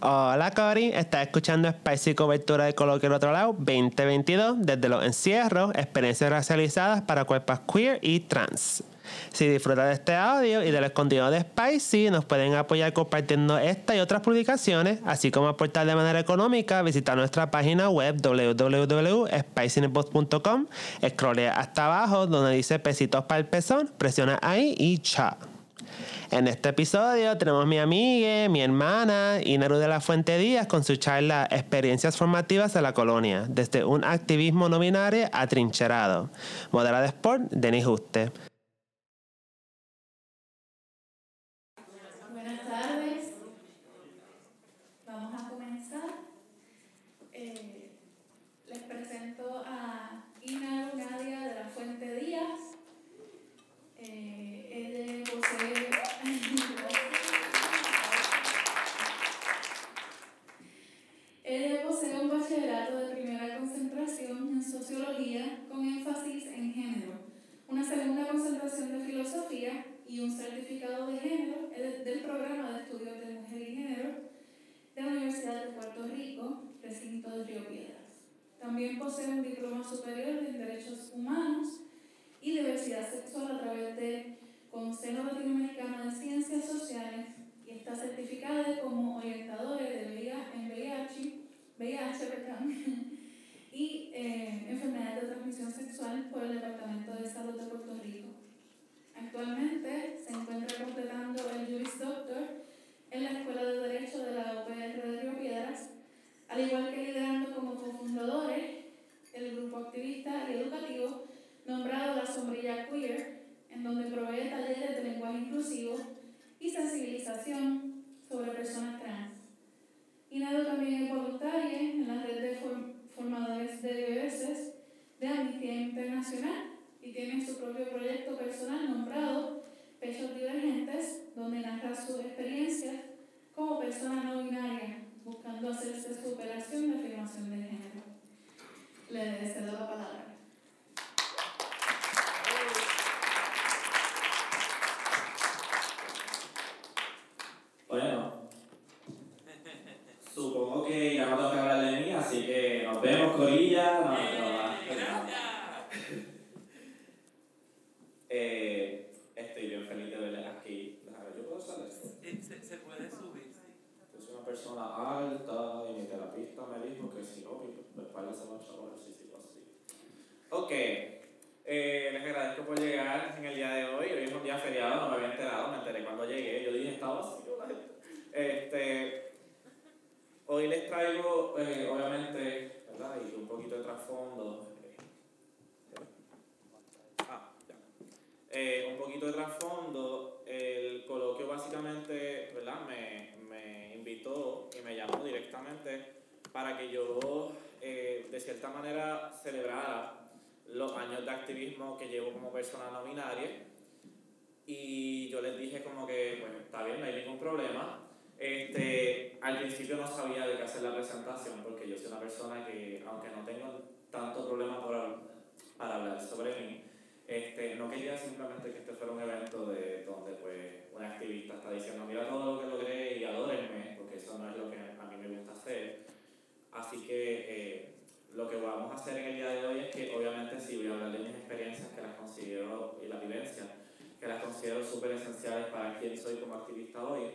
Hola Cory, estás escuchando Spicy Cobertura de Coloquio del Otro Lado 2022 desde los encierros, experiencias racializadas para cuerpos queer y trans. Si disfrutas de este audio y de los de Spicy, nos pueden apoyar compartiendo esta y otras publicaciones, así como aportar de manera económica, visita nuestra página web www.spicinepod.com, scrollea hasta abajo donde dice pesitos para el pezón, presiona ahí y chao. En este episodio tenemos a mi amiga, mi hermana, Inaru de la Fuente Díaz, con su charla Experiencias formativas de la colonia, desde un activismo no binario atrincherado. Modera de Sport, Denis Juste. Buenas tardes. Vamos a comenzar. Eh, les presento a Inaru Nadia de la Fuente Díaz. Eh, ella posee. Ella posee un bachillerato de primera concentración en sociología con énfasis en género, una segunda concentración de filosofía y un certificado de género eh, del programa de estudios de mujer y género de la Universidad de Puerto Rico, recinto de Río Piedras. También posee un diploma superior en Derechos Humanos y Diversidad Sexual a través del Consejo Latinoamericano de Ciencias Sociales y está certificada como orientadora de VIH, en VIH, VIH y eh, enfermedades de transmisión sexual por el Departamento de Salud de Puerto Rico. Actualmente se encuentra completando el Juris Doctor en la Escuela de Derecho de la UPR de Río Piedras, al igual que liderando como cofundadores el grupo activista y educativo nombrado La Sombrilla Queer, en donde provee talleres de lenguaje inclusivo y sensibilización sobre personas trans. Inado también es voluntaria en la red de formadores de DBS de Amnistía Internacional y tiene su propio proyecto personal nombrado Pechos Divergentes, donde narra sus experiencias como persona no binaria, buscando hacerse su operación de afirmación de género. Le cedo la palabra. Bueno, supongo que ya no tengo que hablar de mí, así que nos vemos, Corilla. No, no, no, eh, estoy bien feliz de verles aquí. Déjame, ¿yo puedo usar esto? Se, se puede subir, sí. Yo soy una persona alta y mi terapista me dijo que si no, mi espalda se va a echar así, sí, así. Ok, eh, les agradezco por llegar en el día de hoy. Hoy es un día feriado, no me había enterado, me enteré cuando llegué. Yo dije, estaba así, este, hoy les traigo, eh, obviamente, ¿verdad? Y un poquito de trasfondo. Ah, ya. Eh, un poquito de trasfondo. El coloquio básicamente, ¿verdad? Me, me invitó y me llamó directamente para que yo, eh, de cierta manera, celebrara los años de activismo que llevo como persona no binaria. Y yo les dije como que, bueno, está bien, no hay ningún problema. Este, al principio no sabía de qué hacer la presentación porque yo soy una persona que, aunque no tengo tanto problema por, para hablar sobre mí, este, no quería simplemente que este fuera un evento de, donde pues, un activista está diciendo mira todo lo que logré y adórenme, porque eso no es lo que a mí me gusta hacer. Así que eh, lo que vamos a hacer en el día de hoy es que obviamente sí voy a hablar de mis experiencias que las considero y la vivencia que las considero súper esenciales para quien soy como activista hoy,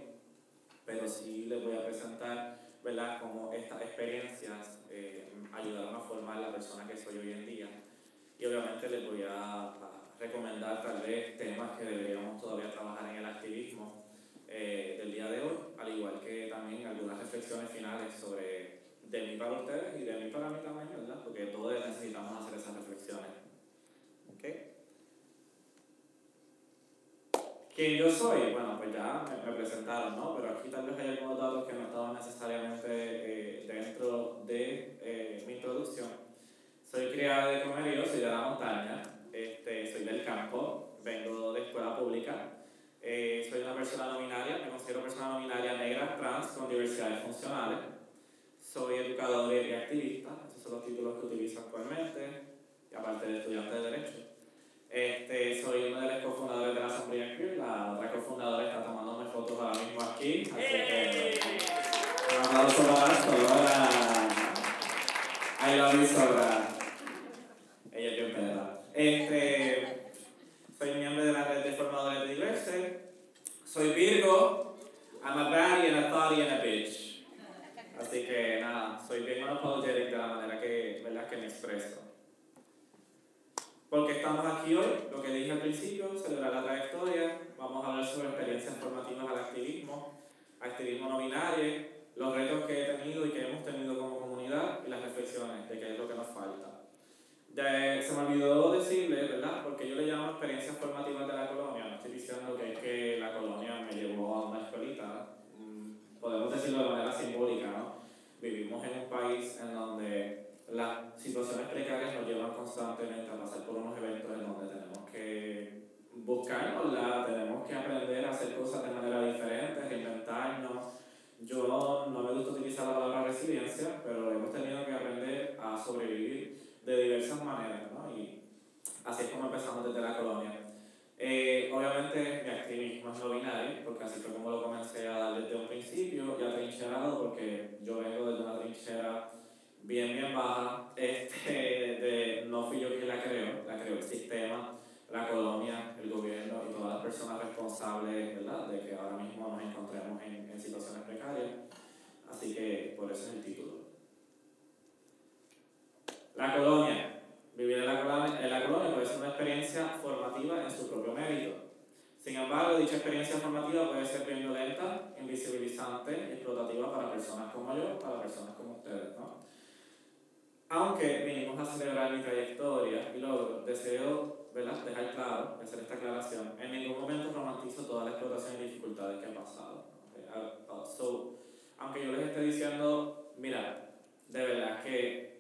pero sí les voy a presentar ¿verdad? cómo estas experiencias eh, ayudaron a formar la persona que soy hoy en día. Y obviamente les voy a, recomendar tal vez temas que deberíamos todavía trabajar en el activismo eh, del día de hoy, al igual que también algunas reflexiones finales sobre de mí para ustedes y de mí para mí también, ¿verdad? Porque todos necesitamos hacer esas reflexiones. ¿Ok? ¿Quién yo soy? Bueno, pues ya me, presentaron, ¿no? Pero aquí tal vez hay algunos datos que no estaban necesariamente eh, dentro de eh, mi introducción. Soy criada de Comerío, soy de la montaña, este, soy del campo, vengo de escuela pública, eh, soy una persona no binaria, me considero persona no binaria negra, trans, con diversidades funcionales. Soy educador y activista, esos son los títulos que utilizo actualmente, y aparte de estudiante de Derecho. Este, soy uno de los cofundadores de la Sombrilla Queer, la otra cofundadora está tomándome fotos ahora mismo aquí, así que aplauso para Sora. I love you. Ella es bien perra. Este, soy miembro de la red de formadores de Diverse. Soy Virgo. I'm a baddie and a thotty and a bitch. Así que nada, soy bien unapologetic de la manera que, ¿verdad? que me expreso. Porque estamos aquí hoy, lo que dije al principio, celebrar la trayectoria, vamos a hablar sobre experiencias formativas al activismo, activismo no binario, los retos que he tenido y que hemos tenido como comunidad y las reflexiones de qué es lo que nos falta. Ya, se me olvidó decirle, ¿verdad? Porque yo le llamo experiencias formativas de la colonia, no estoy diciendo que es que la colonia me llevó a una escuelita, mm, podemos decirlo de manera simbólica, ¿no? Vivimos en un país en donde las situaciones precarias nos llevan constantemente a pasar por unos eventos en donde tenemos que buscarnos, tenemos que aprender a hacer cosas de manera diferente, reinventarnos. Yo no me gusta utilizar la palabra resiliencia, pero hemos tenido que aprender a sobrevivir de diversas maneras, ¿no? Y así es como empezamos desde la colonia. Eh, obviamente mi activismo es no binario, porque así fue como lo comencé a dar desde un principio, ya trincherado, porque yo vengo desde una trinchera bien, bien baja. Este, de, no fui yo quien la creó, la creó el sistema, la colonia, el gobierno y todas las personas responsables ¿verdad? de que ahora mismo nos encontremos en, en situaciones precarias. Así que por eso es el título. La colonia. Vivir en la colonia, en la colonia puede ser una experiencia formativa en su propio mérito. Sin embargo, dicha formativa puede ser bien violenta, invisibilizante explotativa para personas como yo, para personas como ustedes. ¿no? Aunque vinimos a celebrar mi trayectoria y logro, deseo ¿verdad? dejar claro, hacer esta aclaración, en ningún momento romantizo toda la explotación y dificultades que he pasado. So, aunque yo les esté diciendo, mira, de verdad que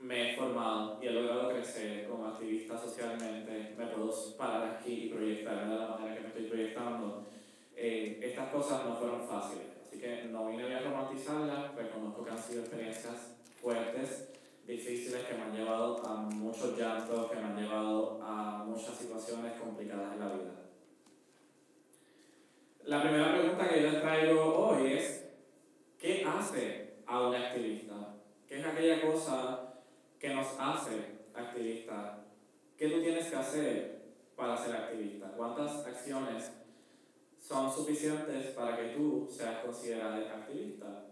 me he formado y he logrado crecer como activista socialmente, me puedo parar aquí y proyectarme de la manera que me estoy proyectando. Eh, estas cosas no fueron fáciles, así que no vine a romantizarlas, reconozco que han sido experiencias fuertes, difíciles, que me han llevado a muchos llantos, que me han llevado a muchas situaciones complicadas en la vida. La primera pregunta que yo les traigo hoy es, ¿qué hace a un activista? ¿Qué es aquella cosa que nos hace activistas? ¿Qué tú tienes que hacer para ser activista? ¿Cuántas acciones son suficientes para que tú seas considerado activista?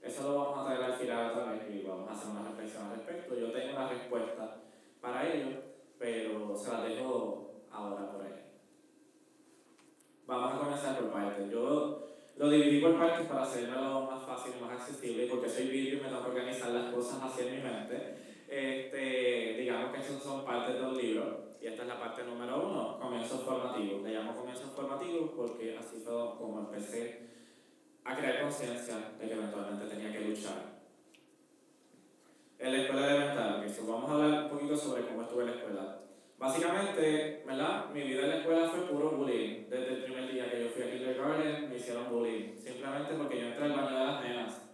Eso lo vamos a traer al final otra vez y vamos a hacer una reflexión al respecto. Yo tengo una respuesta para ello, pero se la dejo ahora por ahí. Vamos a comenzar por partes. Yo lo dividí por partes para hacerlo más fácil y más accesible, porque soy vídeo y me tengo que organizar las cosas en mi mente. Este, digamos que esas son partes de un libro, y esta es la parte número uno, comienzos formativos. Le llamo comienzos formativos porque así fue como empecé a crear conciencia de que eventualmente tenía que luchar. En la escuela elemental, que vamos a hablar un poquito sobre cómo estuve en la escuela. Básicamente, ¿verdad? Mi vida en la escuela fue puro bullying. Desde el primer día que yo fui a kindergarten me hicieron bullying. Simplemente porque yo entré al baño de las nenas.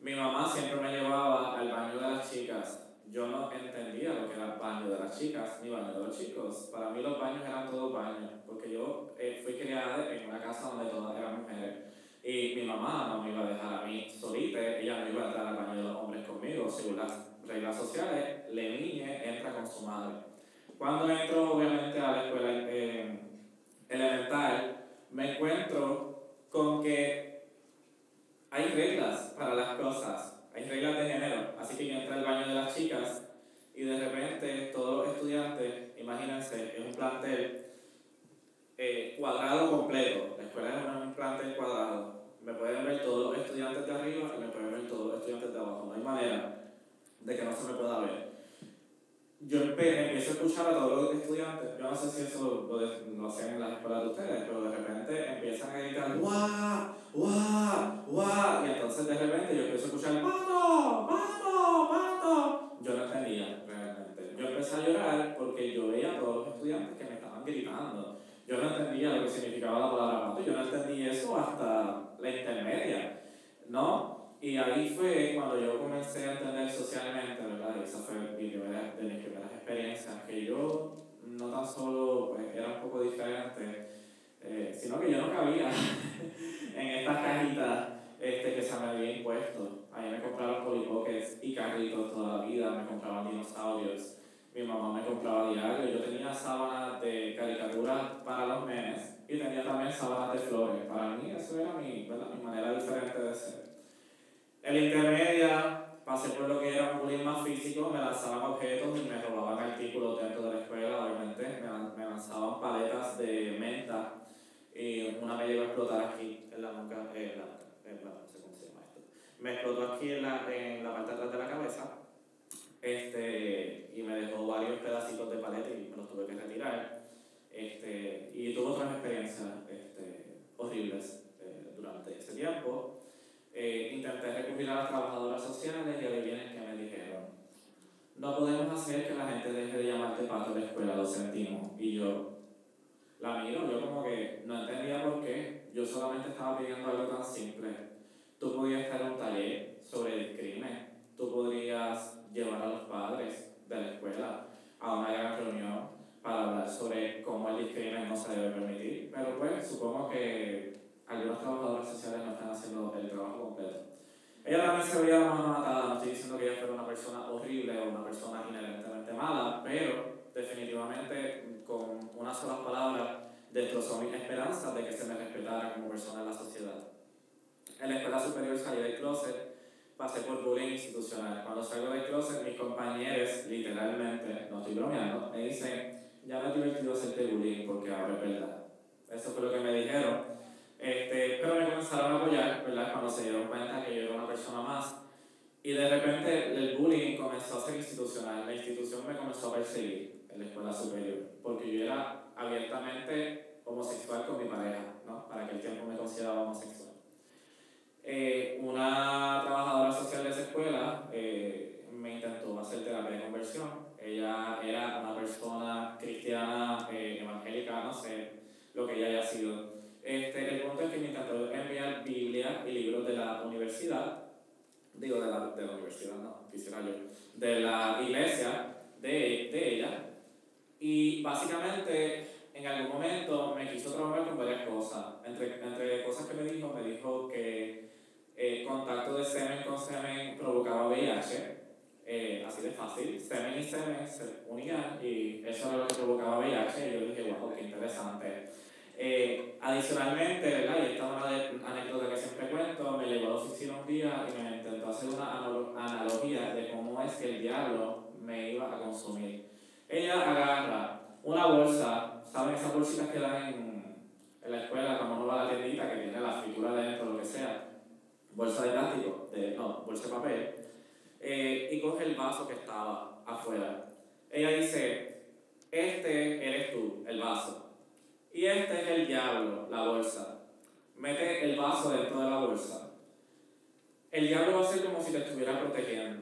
Mi mamá siempre me llevaba al baño de las chicas. Yo no entendía lo que era el baño de las chicas ni baño de los chicos. Para mí los baños eran todos baños. Porque yo eh, fui criada en una casa donde todas eran mujeres. Y mi mamá no me iba a dejar a mí solita, ella no iba a entrar al baño de los hombres conmigo, según las reglas sociales, la niña entra con su madre. Cuando entro, obviamente, a la escuela eh, elemental, me encuentro con que hay reglas para las cosas, hay reglas de género, así que yo entré al baño de las chicas y de repente todos los estudiantes, imagínense, es un plantel eh, cuadrado completo, la escuela es un plantel cuadrado, me pueden ver todos los estudiantes de arriba y me pueden ver todos los estudiantes de abajo. No hay manera de que no se me pueda ver. Yo empiezo a escuchar a todos los estudiantes, yo no sé si eso lo, lo hacen en las escuelas de ustedes, pero de repente empiezan a gritar ¡Guau! ¡Guau! ¡Guau! Y entonces de repente yo empiezo a escuchar ¡Pato! ¡Pato! ¡Pato! Yo no entendía realmente. Yo empecé a llorar porque yo veía a todos los estudiantes que me estaban gritando. Yo no entendía lo que significaba la palabra pato, yo no entendí eso hasta la intermedia, ¿no? Y ahí fue cuando yo comencé a entender socialmente, ¿verdad? Y esa fue mi primera, de mis primeras experiencias, que yo no tan solo pues, era un poco diferente, eh, sino que yo no cabía en estas cajitas este, que se me había impuesto. A mí me compraron polipoques y carritos toda la vida, me compraban dinosaurios. Mi mamá me compraba diario. Yo tenía sábanas de caricaturas para los memes y tenía también sábanas de flores. Para mí eso era mi, mi manera diferente de ser. En la intermedia pasé por lo que era un bullying más físico, me lanzaban objetos y me robaban artículos dentro de la escuela, obviamente. Me, lanzaban paletas de menta y una me llegó a explotar aquí en la nuca, en la, en la, no sé cómo se llama esto. Me explotó aquí en la, en la parte de atrás de la cabeza este, y me dejó varios pedacitos de paleta y me los tuve que retirar. Este, y tuve otras experiencias este, horribles eh, durante ese tiempo. Eh, intenté recurrir a las trabajadoras sociales y adivinen que me dijeron, no podemos hacer que la gente deje de llamarte pato en la escuela, lo sentimos. Y yo la miro, yo como que no entendía por qué, yo solamente estaba pidiendo algo tan simple. Tú podías estar en un taller sobre el crimen, tú podrías llevar a los padres de la escuela a una gran reunión para hablar sobre cómo el discrimen no se debe permitir, pero pues supongo que algunos trabajadores sociales no están haciendo el trabajo completo. Ella también se veía la mano matada, no estoy diciendo que ella fuera una persona horrible o una persona inherentemente mala, pero definitivamente con una sola palabra destrozó mis esperanzas de que se me respetara como persona en la sociedad. En la escuela superior salí del closet, pasé por bullying institucional. Cuando salgo del closet, mis compañeros, literalmente, no estoy bromeando, me dicen, ya me he divertido hacerte bullying porque ahora es verdad. Eso fue lo que me dijeron. Este, pero me comenzaron a apoyar, ¿verdad? Cuando se dieron cuenta que yo era una persona más. Y de repente el bullying comenzó a ser institucional. La institución me comenzó a perseguir en la escuela superior. Porque yo era abiertamente homosexual con mi pareja, ¿no? Para aquel tiempo me consideraba homosexual. Eh, una trabajadora social de esa escuela eh, me intentó hacer terapia de conversión. Ella era una persona cristiana, eh, evangélica, no sé lo que ella haya sido. Este, el punto es que me intentó enviar Biblia y libros de la universidad, digo de la, universidad, no, quisiera yo, de la iglesia de, de ella. Y básicamente en algún momento me quiso trabajar con varias cosas. Entre, entre cosas que me dijo, me dijo que eh, contacto de semen con semen provocaba VIH, eh, así de fácil. Semen y semen se unían y eso era lo que provocaba VIH. Y yo dije, wow, qué interesante. Eh, adicionalmente, ¿verdad? y esta es una anécdota que siempre cuento, me llegó a la oficina un día y me intentó hacer una analogía de cómo es que el diablo me iba a consumir. Ella agarra una bolsa, ¿saben esas bolsitas que dan en, en la escuela cuando uno va a la tiendita que tiene la fritura dentro, lo que sea? Bolsa de plástico, de, no, bolsa de papel, eh, y coge el vaso que estaba afuera. Ella dice, este eres tú, el vaso. Y este es el diablo, la bolsa. Mete el vaso dentro de la bolsa. El diablo va a ser como si te estuviera protegiendo.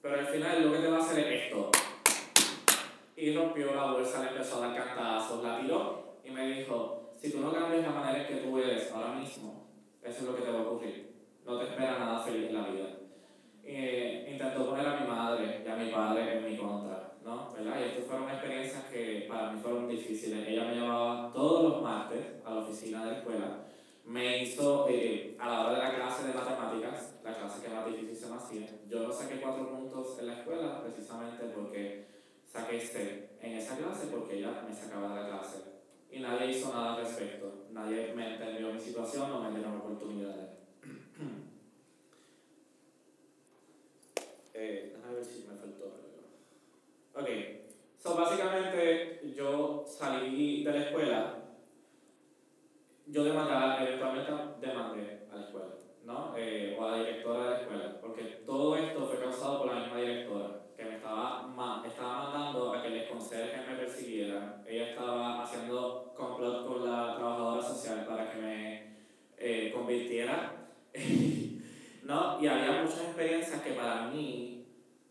Pero al final lo que te va a hacer es esto. Y rompió la bolsa, le empezó a dar cantazos, la tiró y me dijo, si tú no cambias la manera en que tú eres ahora mismo, eso es lo que te va a ocurrir. No te espera nada feliz en la vida. Eh, intentó poner a mi madre y a mi padre en mi contra, ¿no? ¿verdad? Y estas fueron experiencias que para mí fueron difíciles. Ella me llevaba todos los martes a la oficina de la escuela. Me hizo, eh, a la hora de la clase de matemáticas, la clase que más difícil se me hacía, yo no saqué cuatro puntos en la escuela precisamente porque saqué C en esa clase porque ella me sacaba de la clase. Y nadie hizo nada al respecto. Nadie me entendió mi situación, no me dieron oportunidades. eh, déjame ver si me algo. Ok, so básicamente yo salí de la escuela, yo demandé, eventualmente demandé a la escuela, ¿no? Eh, o a la directora de la escuela, porque todo esto fue causado por la misma directora, que me estaba, estaba mandando a que les conserjes me persiguieran. Ella estaba haciendo complot con la trabajadora social para que me eh, convirtiera. ¿no? Y había muchas experiencias que para mí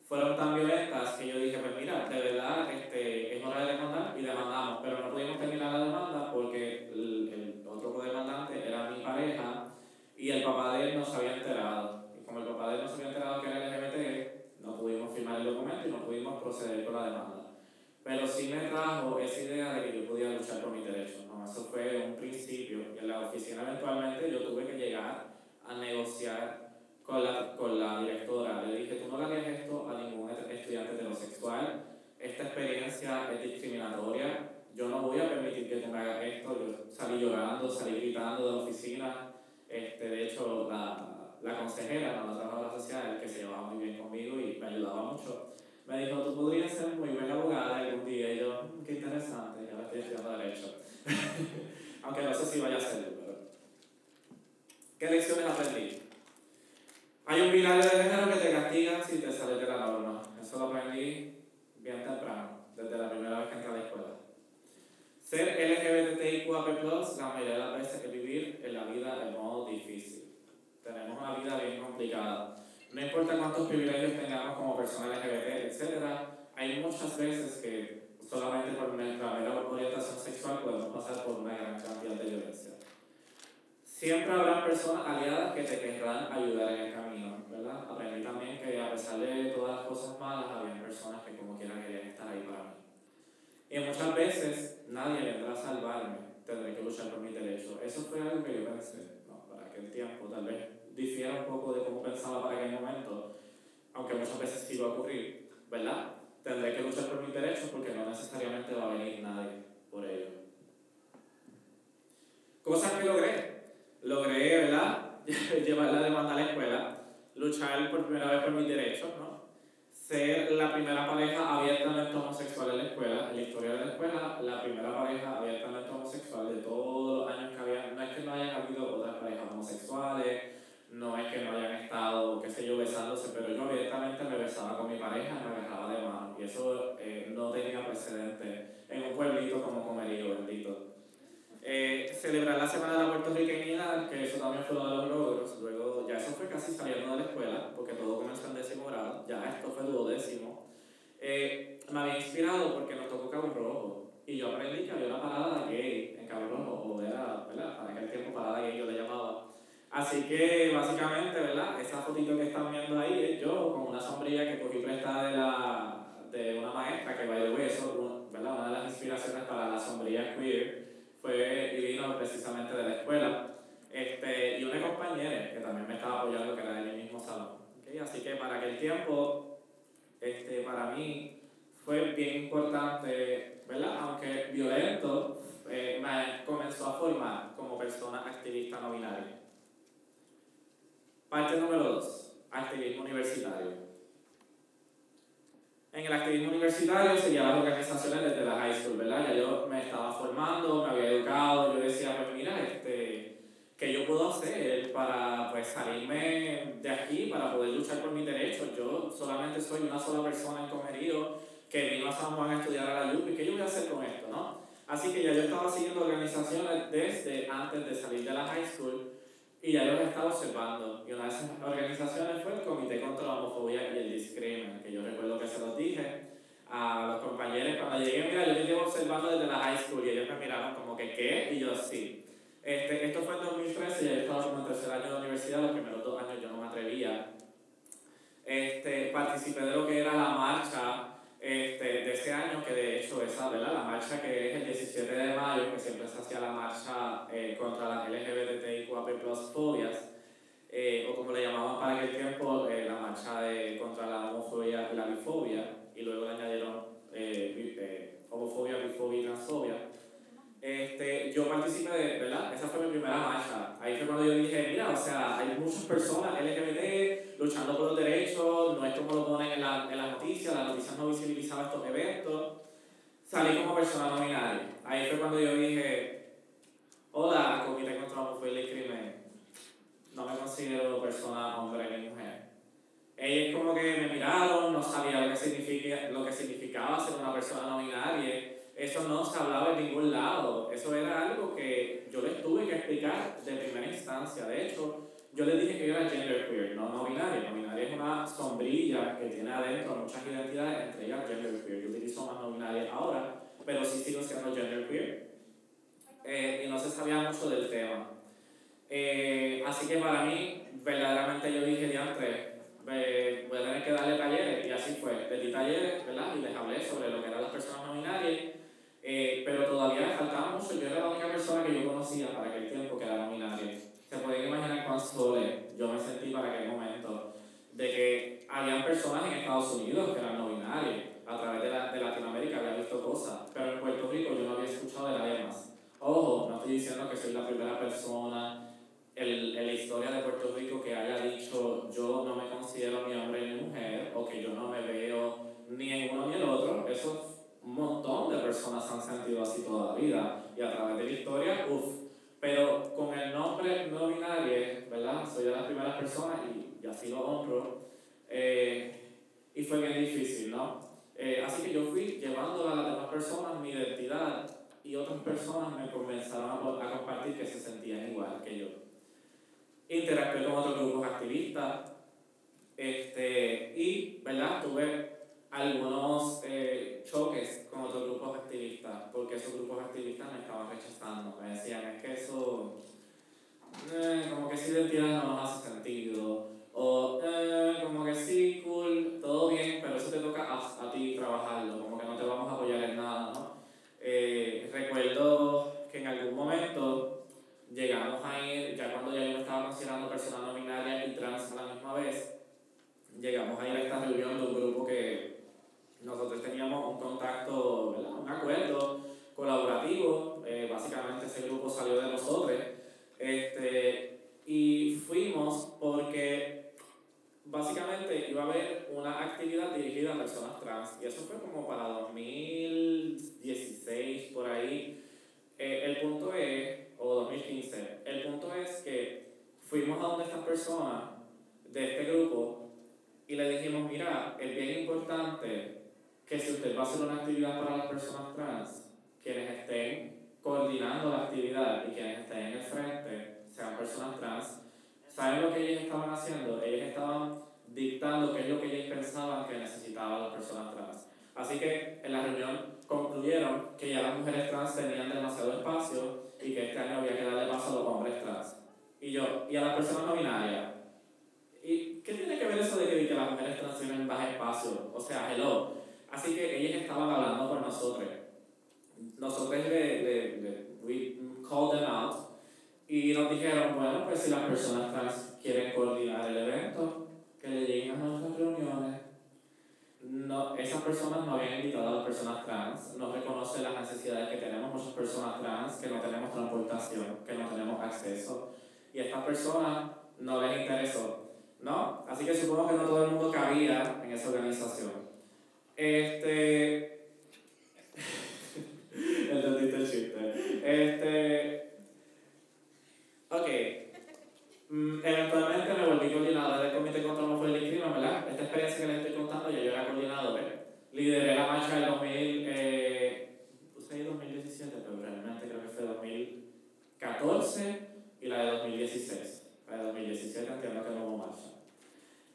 fueron tan violentas que yo dije, pues mira, de verdad este, es hora de demandar y demandamos, pero no pudimos terminar la demanda porque el, el otro codemandante era mi pareja y el papá de él no se había enterado. Y como el papá de él no se había enterado que era LGBT, no pudimos firmar el documento y no pudimos proceder con la demanda. Pero sí me trajo esa idea de que yo podía luchar por mis derechos. ¿no? Eso fue un principio. Y en la oficina eventualmente yo tuve que llegar a negociar con la, con la directora. Le dije, tú no le hagas esto a ningún estudiante heterosexual. Esta experiencia es discriminatoria. Yo no voy a permitir que tú me hagas esto. Yo salí llorando, salí gritando de la oficina. Este, de hecho, la, la consejera, la trabajadora social, que se llevaba muy bien conmigo y me ayudaba mucho, me dijo, tú podrías ser muy buena abogada algún día. Y yo, mm, qué interesante, ya estoy estudiando Derecho. Aunque no sé si vaya a ser pero... ¿Qué lecciones aprendí? Hay un binario de género que te castiga si te sales de la norma. Eso lo aprendí bien temprano, desde la primera vez que entré a la escuela. Ser LGBTIQ+, la mayoría de las veces es vivir en la vida de modo difícil. Tenemos una vida bien complicada. No importa cuántos privilegios tengamos como personas LGBT, etc., hay muchas veces que solamente por nuestra mera orientación sexual podemos pasar por una gran cantidad de violencia. Siempre habrá personas aliadas que te querrán ayudar en el camino, ¿verdad? Aprendí también que a pesar de todas las cosas malas, había personas que como quiera querían estar ahí para mí. Y muchas veces nadie vendrá a salvarme, tendré que luchar por mi derecho. Eso fue algo que yo pensé, ¿no? Para aquel tiempo, tal vez difiera un poco de cómo pensaba para aquel momento, aunque muchas veces sí va a ocurrir, ¿verdad? Tendré que luchar por mis derechos porque no necesariamente va a venir nadie por ello. Cosas que logré. Logré, ¿verdad? Llevar la demanda a la escuela, luchar por primera vez por mis derechos, ¿no? Ser la primera pareja abiertamente homosexual en la escuela, en la historia de la escuela, la primera pareja abiertamente homosexual de todos los años que había. No es que no hayan habido otras parejas homosexuales, no es que no hayan estado, qué sé yo, besándose, pero yo abiertamente me besaba con mi pareja me agarraba de mano. Y eso eh, no tenía precedente en un pueblito como Comerío, bendito. Eh, celebrar la Semana de la Puertorriqueñidad, que eso también fue uno de los logros. Luego, ya eso fue casi saliendo de la escuela, porque todo comenzó en décimo grado, ya esto fue duodécimo. Eh, me había inspirado porque nos tocó Cabo Rojo. Y yo aprendí que había una parada gay en Cabo Rojo, o era, ¿verdad? Para aquel tiempo parada gay yo le llamaba. Así que básicamente, ¿verdad? Esa fotito que están viendo ahí es yo con una sombrilla que cogí prestada de, la, de una maestra que va de hueso, ¿verdad? Una de las inspiraciones para la sombrilla queer fue y vino precisamente de la escuela. Este, y una compañera que también me estaba apoyando, que era de mi mismo salón. ¿okay? Así que para aquel tiempo, este, para mí fue bien importante, ¿verdad? Aunque violento, eh, me comenzó a formar como persona activista no. Parte número 2. Activismo universitario. En el activismo universitario seguía las organizaciones desde la high school, ¿verdad? Ya yo me estaba formando, me había educado, yo decía, pues mira, este, ¿qué yo puedo hacer para pues, salirme de aquí, para poder luchar por mis derechos? Yo solamente soy una sola persona en Comerío que vino a San Juan a estudiar a la UPI, ¿qué yo voy a hacer con esto, no? Así que ya yo estaba siguiendo organizaciones desde antes de salir de la high school y ya los estaba observando. Y una de esas organizaciones fue el Comité contra la Homofobia y el Discrimen, que yo recuerdo que se los dije a los compañeros cuando llegué, mira, yo les llevo observando desde la high school y ellos me miraron como que, ¿qué? Y yo, sí. Este, esto fue en 2013, ya yo estaba como en tercer año de universidad, los primeros dos años yo no me atrevía. Este, participé de lo que era la marcha este, de ese año, que de hecho esa, ¿verdad? La marcha que es el 17 de mayo, que siempre se hacía la marcha eh, contra las LGBTIQAP+, fobias, eh, o como le llamaban para aquel tiempo, eh, la marcha de, contra la homofobia y la bifobia, y luego le añadieron homofobia, bifobia y transfobia. Este, yo participé de, ¿verdad? Esa fue mi primera marcha. Ahí fue cuando yo dije, mira, o sea, hay muchas personas LGBT luchando por los derechos, no es como lo ponen en, la, en las noticias, las noticias no visibilizaban estos eventos. Salí como persona no. Ahí fue cuando yo dije, hola, Comité contra la Homofobia y Crimen. No me considero persona hombre ni mujer. Ellos como que me miraron, no sabía lo que, significa, lo que significaba ser una persona no eso no se hablaba en ningún lado. Eso era algo que yo les tuve que explicar de primera instancia. De hecho, yo les dije que yo era genderqueer, no no binario. No binario es una sombrilla que tiene adentro muchas identidades, entre ellas genderqueer. Yo utilizo más no binario ahora, pero sí sigo siendo genderqueer. Eh, y no se sabía mucho del tema. Eh, así que para mí, verdaderamente yo dije, diantre, voy a tener que darle talleres, y así fue. Les di talleres, ¿verdad? Y les hablé sobre lo que eran las personas no binarias eh, pero todavía faltaba mucho. Yo era la única persona que yo conocía para aquel tiempo que era no binaria. se pueden imaginar cuán sole yo me sentí para aquel momento de que habían personas en Estados Unidos que eran no binarias, a través de, la, de Latinoamérica había visto cosas, pero en Puerto Rico yo no había escuchado de nadie más. Ojo, no estoy diciendo que soy la primera persona en, en la historia de Puerto Rico que haya dicho yo no me considero ni hombre ni mujer, o que yo no me veo ni en uno ni en el otro. Eso un montón de personas han sentido así toda la vida, y a través de la historia, uff. Pero con el nombre no binario, ¿verdad? Soy de las primeras personas y, y así lo honro. Eh, y fue bien difícil, ¿no? Eh, así que yo fui llevando a las demás personas mi identidad y otras personas me comenzaron a, a compartir que se sentían igual que yo. Interactué con otros grupos activistas este, y, ¿verdad? Tuve algunos eh, choques con otros grupos activistas, porque esos grupos activistas me estaban rechazando. Me decían, es que eso, eh, como que esa identidad no nos hace sentido. O, eh, como que sí, cool, todo bien, pero eso te toca a, a ti trabajarlo, como que no te vamos a apoyar en nada, ¿no? Eh, recuerdo que en algún momento llegamos a ir, ya cuando ya yo estaba considerando persona no binaria y trans a la misma vez, llegamos a ir a esta reunión de un grupo que nosotros teníamos un contacto, ¿verdad? un acuerdo colaborativo, eh, básicamente ese grupo salió de nosotros, este, y fuimos porque básicamente iba a haber una actividad dirigida a personas trans, y eso fue como para 2016, por ahí. Eh, el punto es, o 2015, el punto es que fuimos a donde estas personas de este grupo y le dijimos, mira, es bien importante que si usted va a hacer una actividad para las personas trans, quienes estén coordinando la actividad y quienes estén en el frente, sean personas trans, ¿saben lo que ellos estaban haciendo? Ellos estaban dictando qué es lo que ellos pensaban que necesitaban las personas trans. Así que en la reunión concluyeron que ya las mujeres trans tenían demasiado espacio y que este año había que darle paso a los hombres trans. Y yo, y a las personas no binarias. ¿Y qué tiene que ver eso de que, que las mujeres trans tienen bajo espacio? O sea, hello. Así que ellas estaban hablando con nosotros. Nosotros le, le, le we called them out y nos dijeron, bueno, pues si las personas trans quieren coordinar el evento, que le lleguen a nuestras reuniones. No, esas personas no habían invitado a las personas trans, no reconocen las necesidades que tenemos muchas personas trans, que no tenemos transportación, que no tenemos acceso. Y a estas personas no les interesó, ¿no? Así que supongo que no todo el mundo cabía en esa organización. Este. Entendiste el chiste. Este. Ok. Mm, eventualmente me volví coordinador del Comité contra la Homofobia ¿verdad? Esta experiencia que les estoy contando, yo era coordinador. Lideré la marcha del 2000, eh, puse ahí 2017, pero realmente creo que fue 2014 y la de 2016. La de 2017 entiendo que no hubo marcha.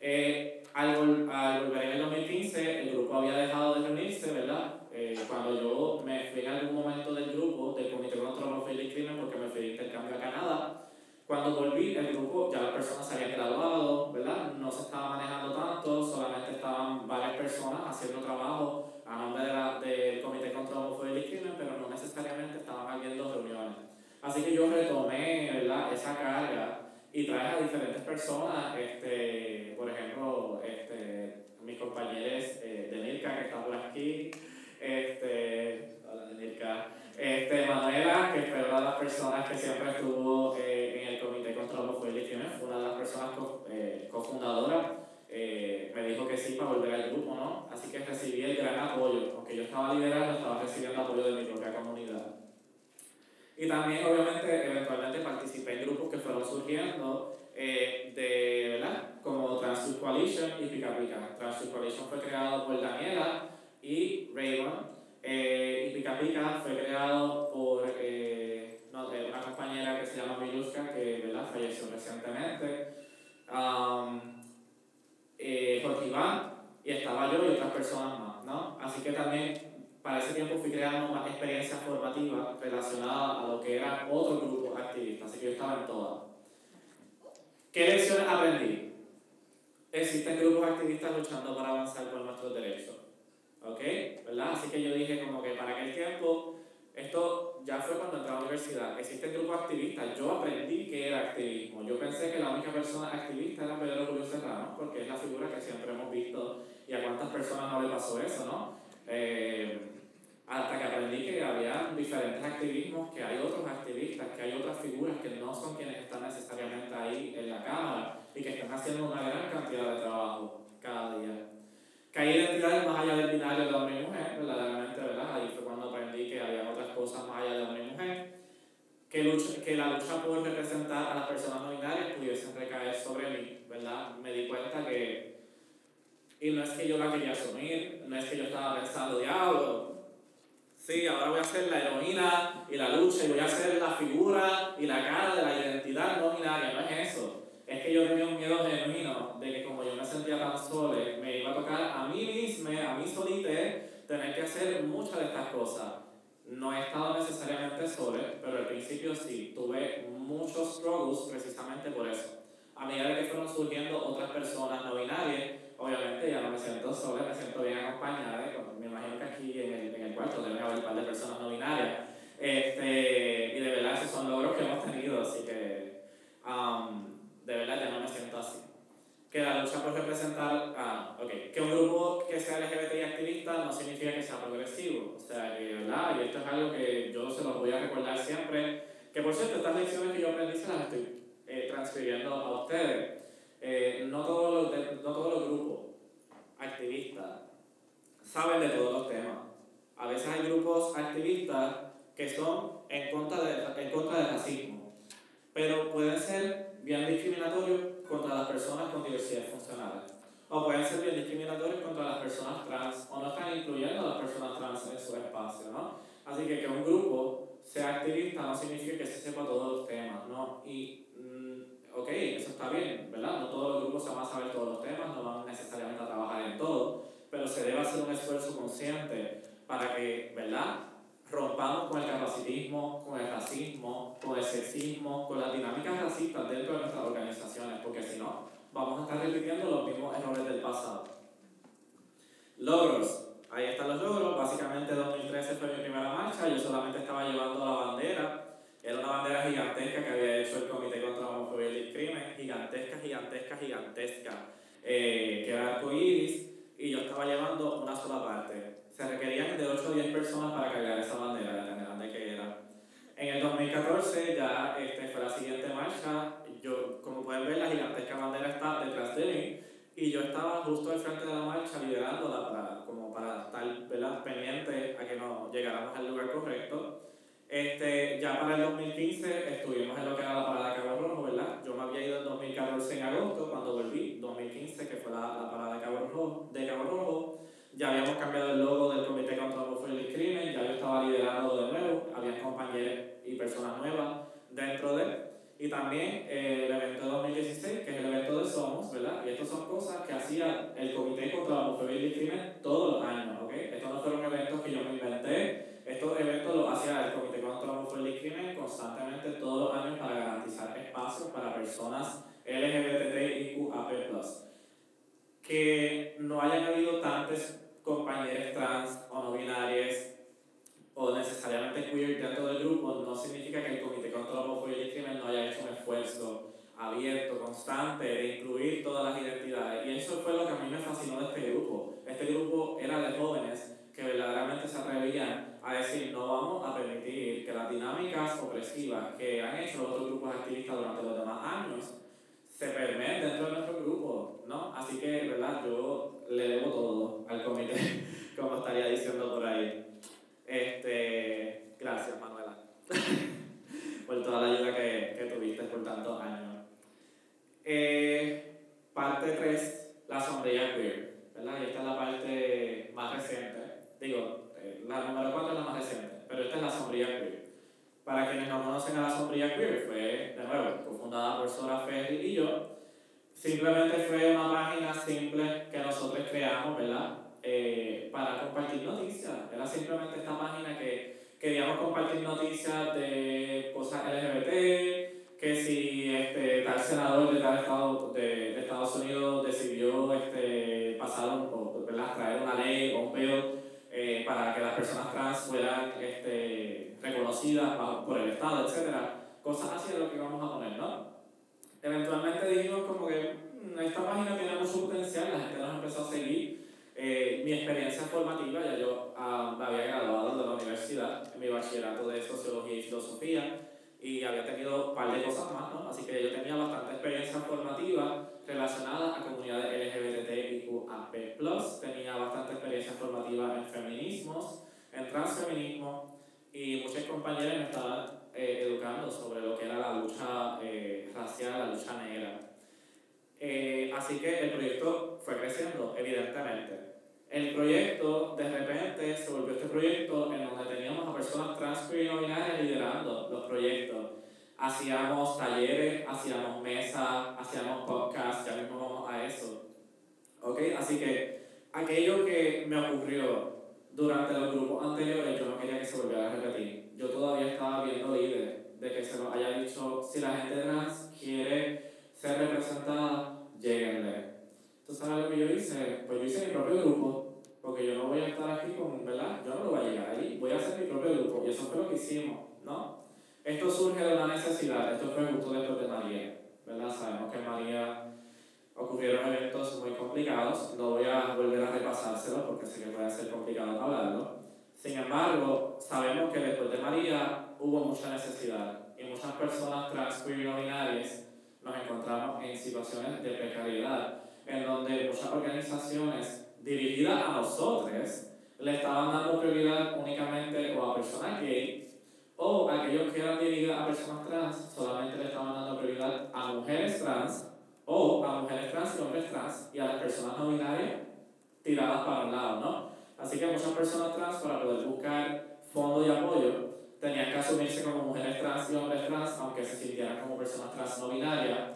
Eh, al, vol- al volver en el 2015, el grupo había dejado de reunirse, ¿verdad? Eh, cuando yo me fui en algún momento del grupo, del Comité contra la Homofobia y el Discrimen, porque me fui de intercambio a Canadá, cuando volví, el grupo, ya las personas se habían graduado, ¿verdad? No se estaba manejando tanto, solamente estaban varias personas haciendo trabajo a nombre de la- del Comité contra la Homofobia y el Discrimen, pero no necesariamente estaban habiendo reuniones. Así que yo retomé, ¿verdad? Esa carga y traje a diferentes personas, este, por ejemplo, este, mis compañeros eh, de NIRCA que están por aquí, este, hola de NIRCA, este, Manuela, que fue una de las personas que siempre estuvo eh, en el Comité contra la Homofobia fue una de las personas co- eh, cofundadoras, eh, me dijo que sí para volver al grupo, ¿no? Así que recibí el gran apoyo, aunque yo estaba liderando, estaba recibiendo apoyo de mi propia comunidad. Y también, obviamente, eventualmente participé en grupos que fueron surgiendo eh, de, ¿verdad? Como Trans Coalition y Pica Pica. Trans Coalition fue creado por Daniela y Raymond. Eh, y Pica Pica fue creado por eh, no, una compañera que se llama Miluska, que ¿verdad? falleció recientemente. Um, Jorge Iván, y estaba yo y otras personas más, ¿no? Así que también para ese tiempo fui creando más experiencias formativas relacionadas a lo que eran otros grupos activistas, así que yo estaba en todas. ¿Qué lecciones aprendí? Existen grupos activistas luchando para avanzar por nuestros derechos, ¿ok? ¿Verdad? Así que yo dije como que para aquel tiempo esto ya fue cuando entré a la universidad. Existen grupos activistas. Yo aprendí que era activismo. Yo pensé que la única persona activista era Pedro Julio Serrano, porque es la figura que siempre hemos visto y a cuántas personas no le pasó eso, ¿no? Eh, hasta que aprendí que había diferentes activismos, que hay otros activistas, que hay otras figuras que no son quienes están necesariamente ahí en la Cámara y que están haciendo una gran cantidad de trabajo cada día. Que hay identidades más allá del binario de hombre y mujer, verdaderamente, ¿verdad? Ahí fue cuando aprendí que había otras cosas más allá de hombre y mujer. Que, lucha, que la lucha por representar a las personas no binarias pudiesen recaer sobre mí, ¿verdad? Me di cuenta que, y no es que yo la quería asumir, no es que yo estaba pensando, diablo, sí, ahora voy a ser la heroína y la lucha y voy a ser la figura y la cara de la identidad no binaria, no es eso es que yo tenía un miedo genuino de que como yo me sentía tan solo, me iba a tocar a mí mismo, a mí solite, tener que hacer muchas de estas cosas. No he estado necesariamente solo, pero al principio sí, tuve muchos struggles precisamente por eso. A medida que fueron surgiendo otras personas no binarias, obviamente ya no me siento sola, me siento bien acompañada. Me imagino que aquí en el, en el cuarto debe haber un par de personas no binarias. Este, y de verdad esos son logros que hemos tenido, así que um, de verdad ya no me siento así. Que la lucha por representar, ah, ok, que un grupo que sea LGBT activista no significa que sea progresivo. O sea, que, ¿verdad? Y esto es algo que yo se los voy a recordar siempre. Que por cierto, estas lecciones que yo aprendí se las estoy eh, transfiriendo a ustedes. Eh, no, todos los no todos los grupos activistas saben de todos los temas. A veces hay grupos activistas que son en contra, de, en contra del racismo, pero pueden ser bien discriminatorios contra las personas con diversidad funcional. O pueden ser bien discriminatorios contra las personas trans, o no están incluyendo a las personas trans en su espacio, ¿no? Así que que un grupo sea activista no significa que se sepa todos los temas, ¿no? Y, mm, ok, eso está bien, ¿verdad? No todos los grupos se van a saber todos los temas, no van necesariamente a trabajar en todo, pero se debe hacer un esfuerzo consciente para que, ¿verdad? rompamos con el capacitismo, con el racismo, con el sexismo, con las dinámicas racistas dentro de nuestras organizaciones, porque si no, vamos a estar repitiendo los mismos errores del pasado. Logros. Ahí están los logros. Básicamente 2013 fue mi primera marcha. Yo solamente estaba llevando la bandera. Era una bandera gigantesca que había hecho el Comité y el Crimen. Gigantesca, gigantesca, gigantesca. Eh, que era arcoíris. Y yo estaba llevando una sola parte se requerían de 8 o 10 personas para cargar esa bandera, de tan grande que era. En el 2014 ya este, fue la siguiente marcha, yo, como pueden ver la gigantesca bandera está detrás de mí y yo estaba justo al frente de la marcha liderándola para, como para estar pendiente a que nos llegáramos al lugar correcto. Este, ya para el 2015 estuvimos en lo que era la parada Cabo Rojo, ¿verdad? Yo me había ido en 2014 en agosto, cuando volví, 2015, que fue la, la parada Cabo Rojo, de Cabo Rojo ya habíamos cambiado el logo del Comité contra el y el Crimen, ya yo estaba liderando de nuevo, había compañeros y personas nuevas dentro de él. Y también eh, el evento de 2016, que es el evento de Somos, ¿verdad? Y estas son cosas que hacía el Comité contra la Homofobia y el Crimen todos los años, ¿ok? Estos no fueron eventos que yo me inventé, estos eventos los hacía el Comité contra la Homofobia y Crimen constantemente todos los años para garantizar espacios para personas LGBTIQAP+. Que no hayan habido tantos compañeros trans o no binarias o necesariamente queer dentro del grupo, no significa que el Comité contra la Homofobia y Crimen no haya hecho un esfuerzo abierto, constante, de incluir todas las identidades. Y eso fue lo que a mí me fascinó de este grupo. Este grupo era de jóvenes que verdaderamente opresivas que han hecho otros grupos activistas durante los demás años se permeen dentro de nuestro grupo, ¿no? Así que, ¿verdad? Yo le debo todo al comité, como estaría diciendo por ahí. Este, gracias, Manuela, por toda la ayuda que, que tuviste por tantos años. Eh, parte 3, la sombrilla queer, ¿verdad? Y esta es la parte más reciente. Digo, eh, la número 4 es la más reciente, pero esta es la sombrilla queer. Para quienes no conocen a la sombrilla queer, fue, de nuevo, cofundada por Sora Ferry y yo. Simplemente fue una página simple que nosotros creamos, ¿verdad? Eh, para compartir noticias. Era simplemente esta página que queríamos compartir noticias de cosas LGBT, que si este, tal senador de tal estado de, Estados Unidos decidió este, pasar o ¿verdad? traer una ley o un bill eh, para que las personas trans fueran este, reconocidas por el Estado, etcétera. Cosas así de lo que vamos a poner, ¿no? Eventualmente dijimos como que "Mm, esta página tiene mucho potencial, la gente nos empezó a seguir. Eh, mi experiencia formativa, ya yo ah, me había graduado de la universidad en mi bachillerato de Sociología y Filosofía y había tenido un par de cosas más, ¿no? Así que yo tenía bastante experiencia formativa relacionada a comunidades LGBTIQAP+, tenía bastante experiencia formativa en feminismos, en transfeminismo y muchas compañeras me estaban eh, educando sobre lo que era la lucha eh, racial, la lucha negra. Eh, así que el proyecto fue creciendo, evidentemente. El proyecto, de repente, se volvió este proyecto en donde teníamos a personas trans, y no binarias liderando los proyectos. Hacíamos talleres, hacíamos mesas, hacíamos podcasts, ya mismo vamos a eso. ¿Ok? Así que aquello que me ocurrió durante los grupos anteriores, yo no quería que se volviera a repetir. Yo todavía estaba viendo líderes de que se nos haya dicho, si la gente trans quiere ser representada, lleguenle. ¿Tú sabes lo que yo hice? Pues yo hice mi propio grupo, porque yo no voy a estar aquí con, ¿verdad? Yo no lo voy a llegar allí, voy a hacer mi propio grupo, y eso fue lo que hicimos, ¿no? Esto surge de una necesidad, esto fue justo después de María, ¿verdad? Sabemos que María ocurrieron muy complicados, no voy a volver a repasárselos porque sé que puede ser complicado hablarlo. Sin embargo, sabemos que después de María hubo mucha necesidad y muchas personas trans, queer binarias nos encontramos en situaciones de precariedad, en donde muchas organizaciones dirigidas a nosotros le estaban dando prioridad únicamente o a personas gay o aquellos que eran dirigidas a personas trans solamente le estaban dando prioridad a mujeres trans o a mujeres trans y hombres trans y a las personas no binarias tiradas para un lado, ¿no? Así que muchas personas trans para poder buscar fondo y apoyo tenían que asumirse como mujeres trans y hombres trans, aunque se sintieran como personas trans no binarias,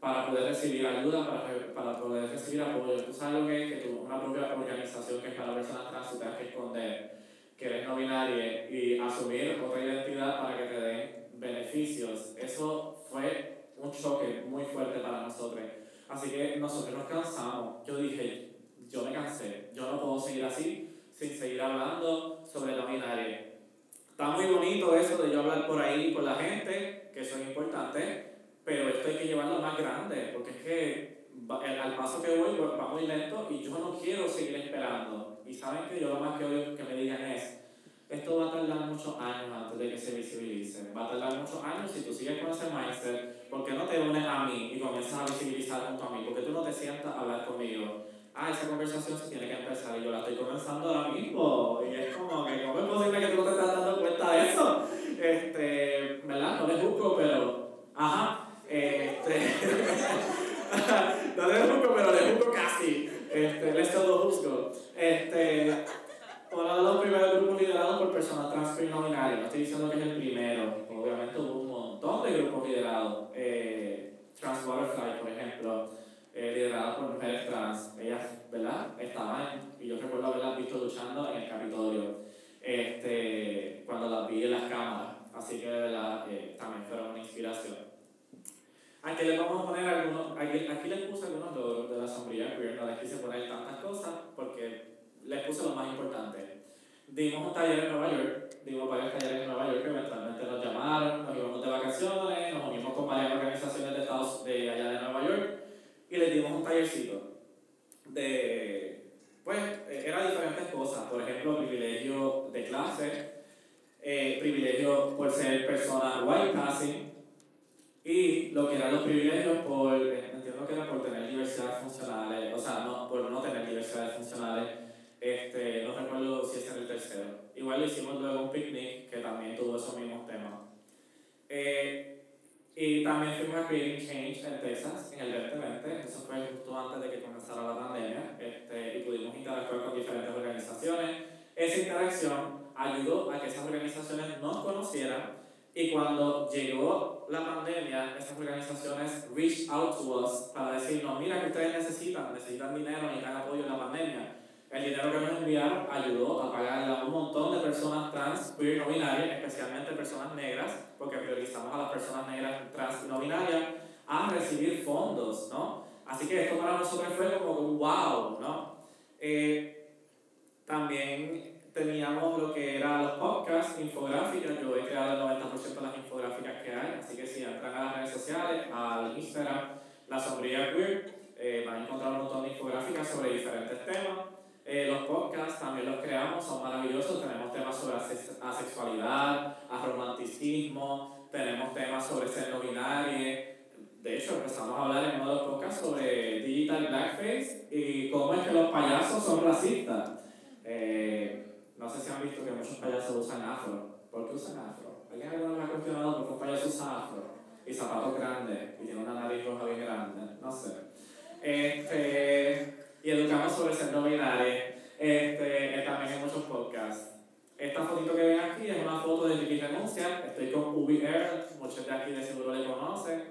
para poder recibir ayuda, para, para poder recibir apoyo. Tú sabes lo que es que tú, una propia organización que es para personas trans, tú tengas que esconder que eres no binaria y asumir otra identidad para que te den beneficios. Eso fue un choque muy fuerte para nosotros. Así que nosotros nos cansamos. Yo dije, yo me cansé. Yo no puedo seguir así sin seguir hablando sobre no binaria. Está muy bonito eso de yo hablar por ahí con la gente, que eso es importante, pero esto hay que llevarlo más grande, porque es que al paso que voy va muy lento y yo no quiero seguir esperando. Y saben que yo lo más que odio que me digan es, esto va a tardar muchos años antes de que se visibilice. Va a tardar muchos años si tú sigues con ese mindset. ¿Por qué no te unes a mí y comienzas a visibilizar junto a mí? ¿Por qué tú no te sientas a hablar conmigo? Ah, esa conversación se tiene que empezar y yo la estoy comenzando ahora mismo. Y es como que, ¿cómo es posible que tú no te estás dando cuenta de eso? Este, ¿verdad? No le juzgo, pero. Ajá. Este. no le juzgo, pero le juzgo casi. Este, le solo juzgo. Este. De los primeros grupos liderados por personas trans y no estoy diciendo que es el primero. Obviamente hubo un montón de grupos liderados. Eh, trans Butterfly, por ejemplo, eh, por mujeres trans. Ellas, ¿verdad? Estaban, y yo recuerdo haberlas visto luchando en el Capitolio. Este, cuando las vi en las cámaras. Así que, ¿verdad? Eh, también fueron una inspiración. Aquí les vamos a poner algunos, aquí, aquí les puse algunos logros de la sombrilla queer, no les quise poner tantas cosas porque les puse lo más importante. Dimos un taller en Nueva York, dimos varios talleres en Nueva York eventualmente nos llamaron, nos íbamos de vacaciones, nos unimos con varias organizaciones de Estados de allá de Nueva York y les dimos un tallercito de, pues, eh, era diferentes cosas, por ejemplo, privilegio de clase, eh, privilegio por ser persona white passing, y lo que eran los privilegios por, eh, entiendo que era por tener diversidades funcionales, o sea, no, por no tener diversidades funcionales, este, no recuerdo si ese era el tercero. Igual lo hicimos luego un picnic que también tuvo esos mismos temas. Eh, y también fuimos a Creating Change en Texas en el 2020, eso fue justo antes de que comenzara la pandemia, este, y pudimos interactuar con diferentes organizaciones. Esa interacción ayudó a que esas organizaciones nos conocieran y cuando llegó la pandemia, esas organizaciones reached out to us para decirnos, mira que ustedes necesitan, necesitan dinero, necesitan apoyo en la pandemia. El dinero que nos enviaron ayudó a pagarle a un montón de personas trans, queer, no binarias, especialmente personas negras, porque priorizamos a las personas negras, trans y no binarias, a recibir fondos, ¿no? Así que esto para nosotros fue como un wow, ¿no? Eh, también teníamos lo que eran los podcasts, infográficas. Yo he creado el 90% de las infográficas que hay, así que si entran a las redes sociales, al Instagram, la sombrilla queer, eh, van a encontrar un montón de infográficas sobre diferentes temas. Eh, los podcasts también los creamos, son maravillosos. Tenemos temas sobre asex- asexualidad, aromanticismo, tenemos temas sobre ser no binario. De hecho, empezamos a hablar en uno de los podcasts sobre digital blackface y cómo es que los payasos son racistas. Eh, no sé si han visto que muchos payasos usan afro. ¿Por qué usan afro? ¿Alguien alguna vez ha cuestionado por qué un payaso usa afro? Y zapatos grandes, y tiene una nariz roja bien grande. No sé. Este, y educamos sobre ser no. Este, también en muchos podcasts. Esta fotito que ven aquí es una foto de Ricky Renuncia. Estoy con Ubi Air, muchos de aquí de seguro le conocen.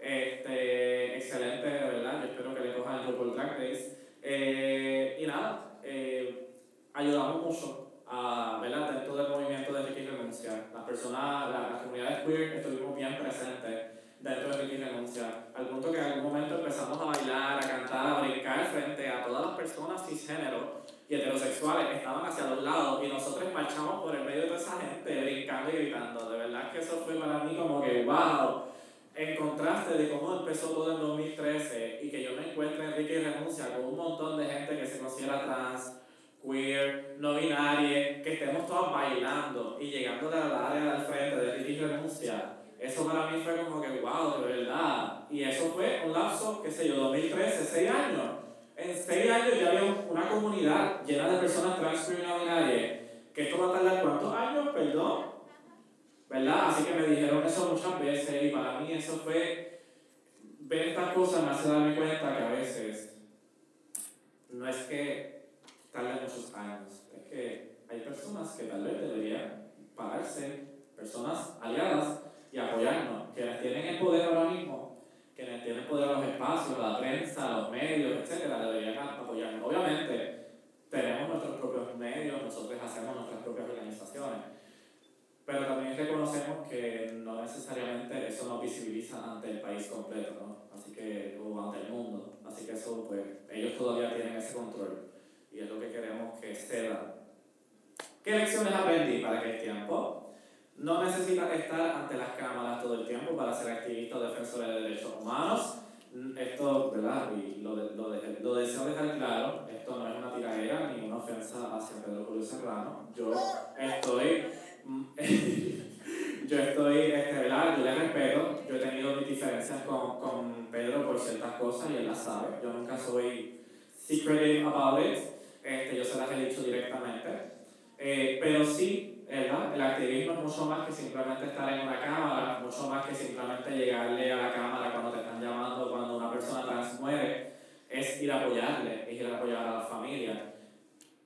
Este, excelente, de verdad. Yo espero que le cojan el RuPaul Drag Race. Eh, y nada, eh, ayudamos mucho a, ¿verdad? dentro del movimiento de Ricky Renuncia. Las personas, la- las comunidades queer estuvimos bien presentes dentro de Ricky Renuncia. Al punto que en algún momento empezamos a bailar, a cantar, a brincar frente a todas las personas cisgénero y heterosexuales estaban hacia los lados y nosotros marchamos por el medio de toda esa gente brincando y gritando. De verdad que eso fue para mí como que wow. En contraste de cómo empezó todo en 2013 y que yo me encuentro en Ricky Renuncia con un montón de gente que se considera trans, queer, no binaria, que estemos todos bailando y llegando a la área del frente de Ricky Renuncia. Eso para mí fue como que wow, de verdad. Y eso fue un lapso, qué sé yo, 2013, 6 años. En 6 años ya había una comunidad llena de personas trans, y. Que esto va a tardar cuántos años, perdón. ¿Verdad? Así que me dijeron eso muchas veces y para mí eso fue, ver estas cosas me hace darme cuenta que a veces no es que tarde muchos años, es que hay personas que tal vez deberían pararse, personas aliadas y apoyarnos, quienes tienen el poder ahora mismo, quienes tienen poder en los espacios, la prensa, los medios, etcétera, deberían apoyarnos. Obviamente, tenemos nuestros propios medios, nosotros hacemos nuestras propias organizaciones, pero también reconocemos que no necesariamente eso nos visibiliza ante el país completo, ¿no? Así que, o ante el mundo. Así que eso, pues, ellos todavía tienen ese control y es lo que queremos que ceda. ¿Qué lecciones aprendí para aquel tiempo? No necesitas estar ante las cámaras todo el tiempo para ser activista o defensor de derechos humanos. Mm, Esto, ¿verdad? Y lo, lo, lo deseo dejar claro, esto no es una tiradera ni una ofensa hacia Pedro Julio Serrano. Yo estoy Mm, yo estoy, este, ¿verdad? Yo le respeto, yo he tenido mis diferencias con, con Pedro por ciertas cosas y él las sabe. Yo nunca soy secretive about it, este, yo se las he dicho directamente. Eh, pero sí, ¿verdad? El activismo es mucho más que simplemente estar en una cámara, mucho más que simplemente llegarle a la cámara cuando te están llamando, cuando una persona trans muere, es ir a apoyarle, es ir a apoyar a la familia.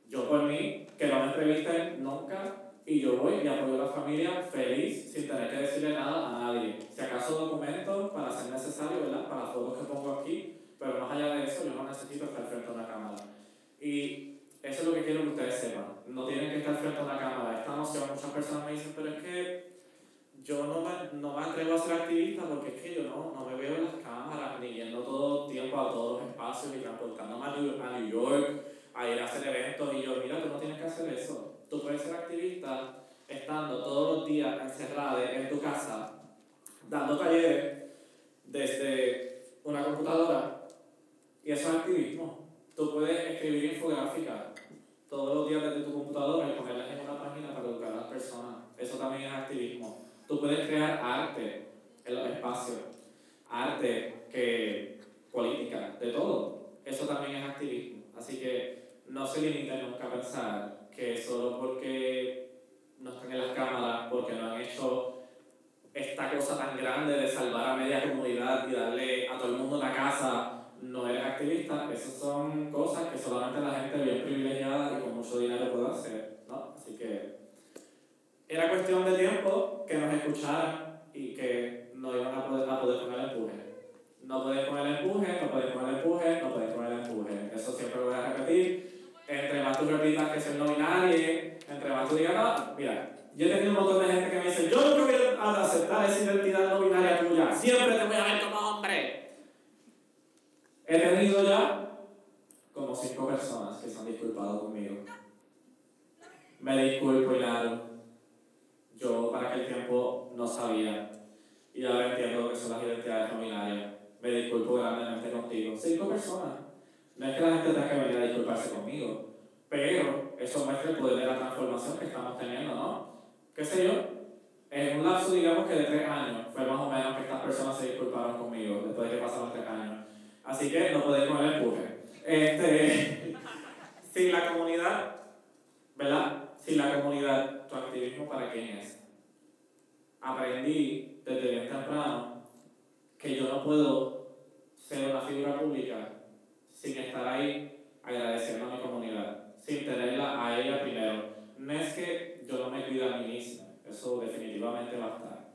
Yo por mí, que no me entrevisten nunca, y yo voy y apoyo a la familia feliz, sin tener que decirle nada a nadie. Si acaso documentos para ser necesario, ¿verdad? Para las fotos que pongo aquí, pero más allá de eso, yo no necesito estar frente a una cámara. Y eso es lo que quiero que ustedes sepan. No tienen que estar frente a una cámara. Esta noción, muchas personas me dicen, pero es que yo no me, no me atrevo a ser activista porque es que yo no, no me veo en las cámaras, ni yendo todo el tiempo a todos los espacios, ni transportándome a New, a New York, a ir a hacer eventos. Y yo, mira, tú no tienes que hacer eso. Tú puedes ser activista estando todos los días encerrado en tu casa, dando talleres desde una computadora. Y eso es activismo. Tú puedes escribir infográficas todos los días desde tu computadora y ponerlas en una página para educar a las personas. Eso también es activismo. Tú puedes crear arte en los espacios, arte que política, de todo. Eso también es activismo. Así que no se limiten nunca a pensar que solo porque no están en las cámaras, porque no han hecho esta cosa tan grande de salvar a media comunidad y darle a todo el mundo una casa, no eres activista. Esas son cosas que solamente la gente bien privilegiada y con mucho dinero puede hacer. ¿no? Así que era cuestión de tiempo que nos escucharan y que no iban a poder, a poder poner el empuje. No puedes poner el empuje, no puedes poner el empuje, no puedes poner el empuje. Eso siempre lo voy a repetir. Entre más tú repitas que soy no binario, entre más tú digas, no, mira, yo he tenido un montón de gente que me dice, yo no a aceptar esa identidad no binaria tuya, siempre te voy a ver como. He tenido ya como cinco personas que se han disculpado conmigo. Me disculpo, Hilario. Yo para aquel tiempo no sabía. Y ahora entiendo lo que son las identidades familiares. Me disculpo grandemente contigo. Cinco personas. No es que la gente tenga que venir a disculparse conmigo, pero eso muestra el poder de la transformación que estamos teniendo, ¿no? ¿Qué sé yo? En un lapso, digamos que de tres años, fue más o menos que estas personas se disculparon conmigo después de que pasaron tres años. Así que no podéis comer el empuje. Este, sin la comunidad, ¿verdad? Sin la comunidad, tu activismo para quién es. Aprendí desde bien temprano que yo no puedo ser una figura pública sin estar ahí agradeciendo a mi comunidad, sin tenerla a ella primero. No es que yo no me cuide a mí misma, eso definitivamente va a estar.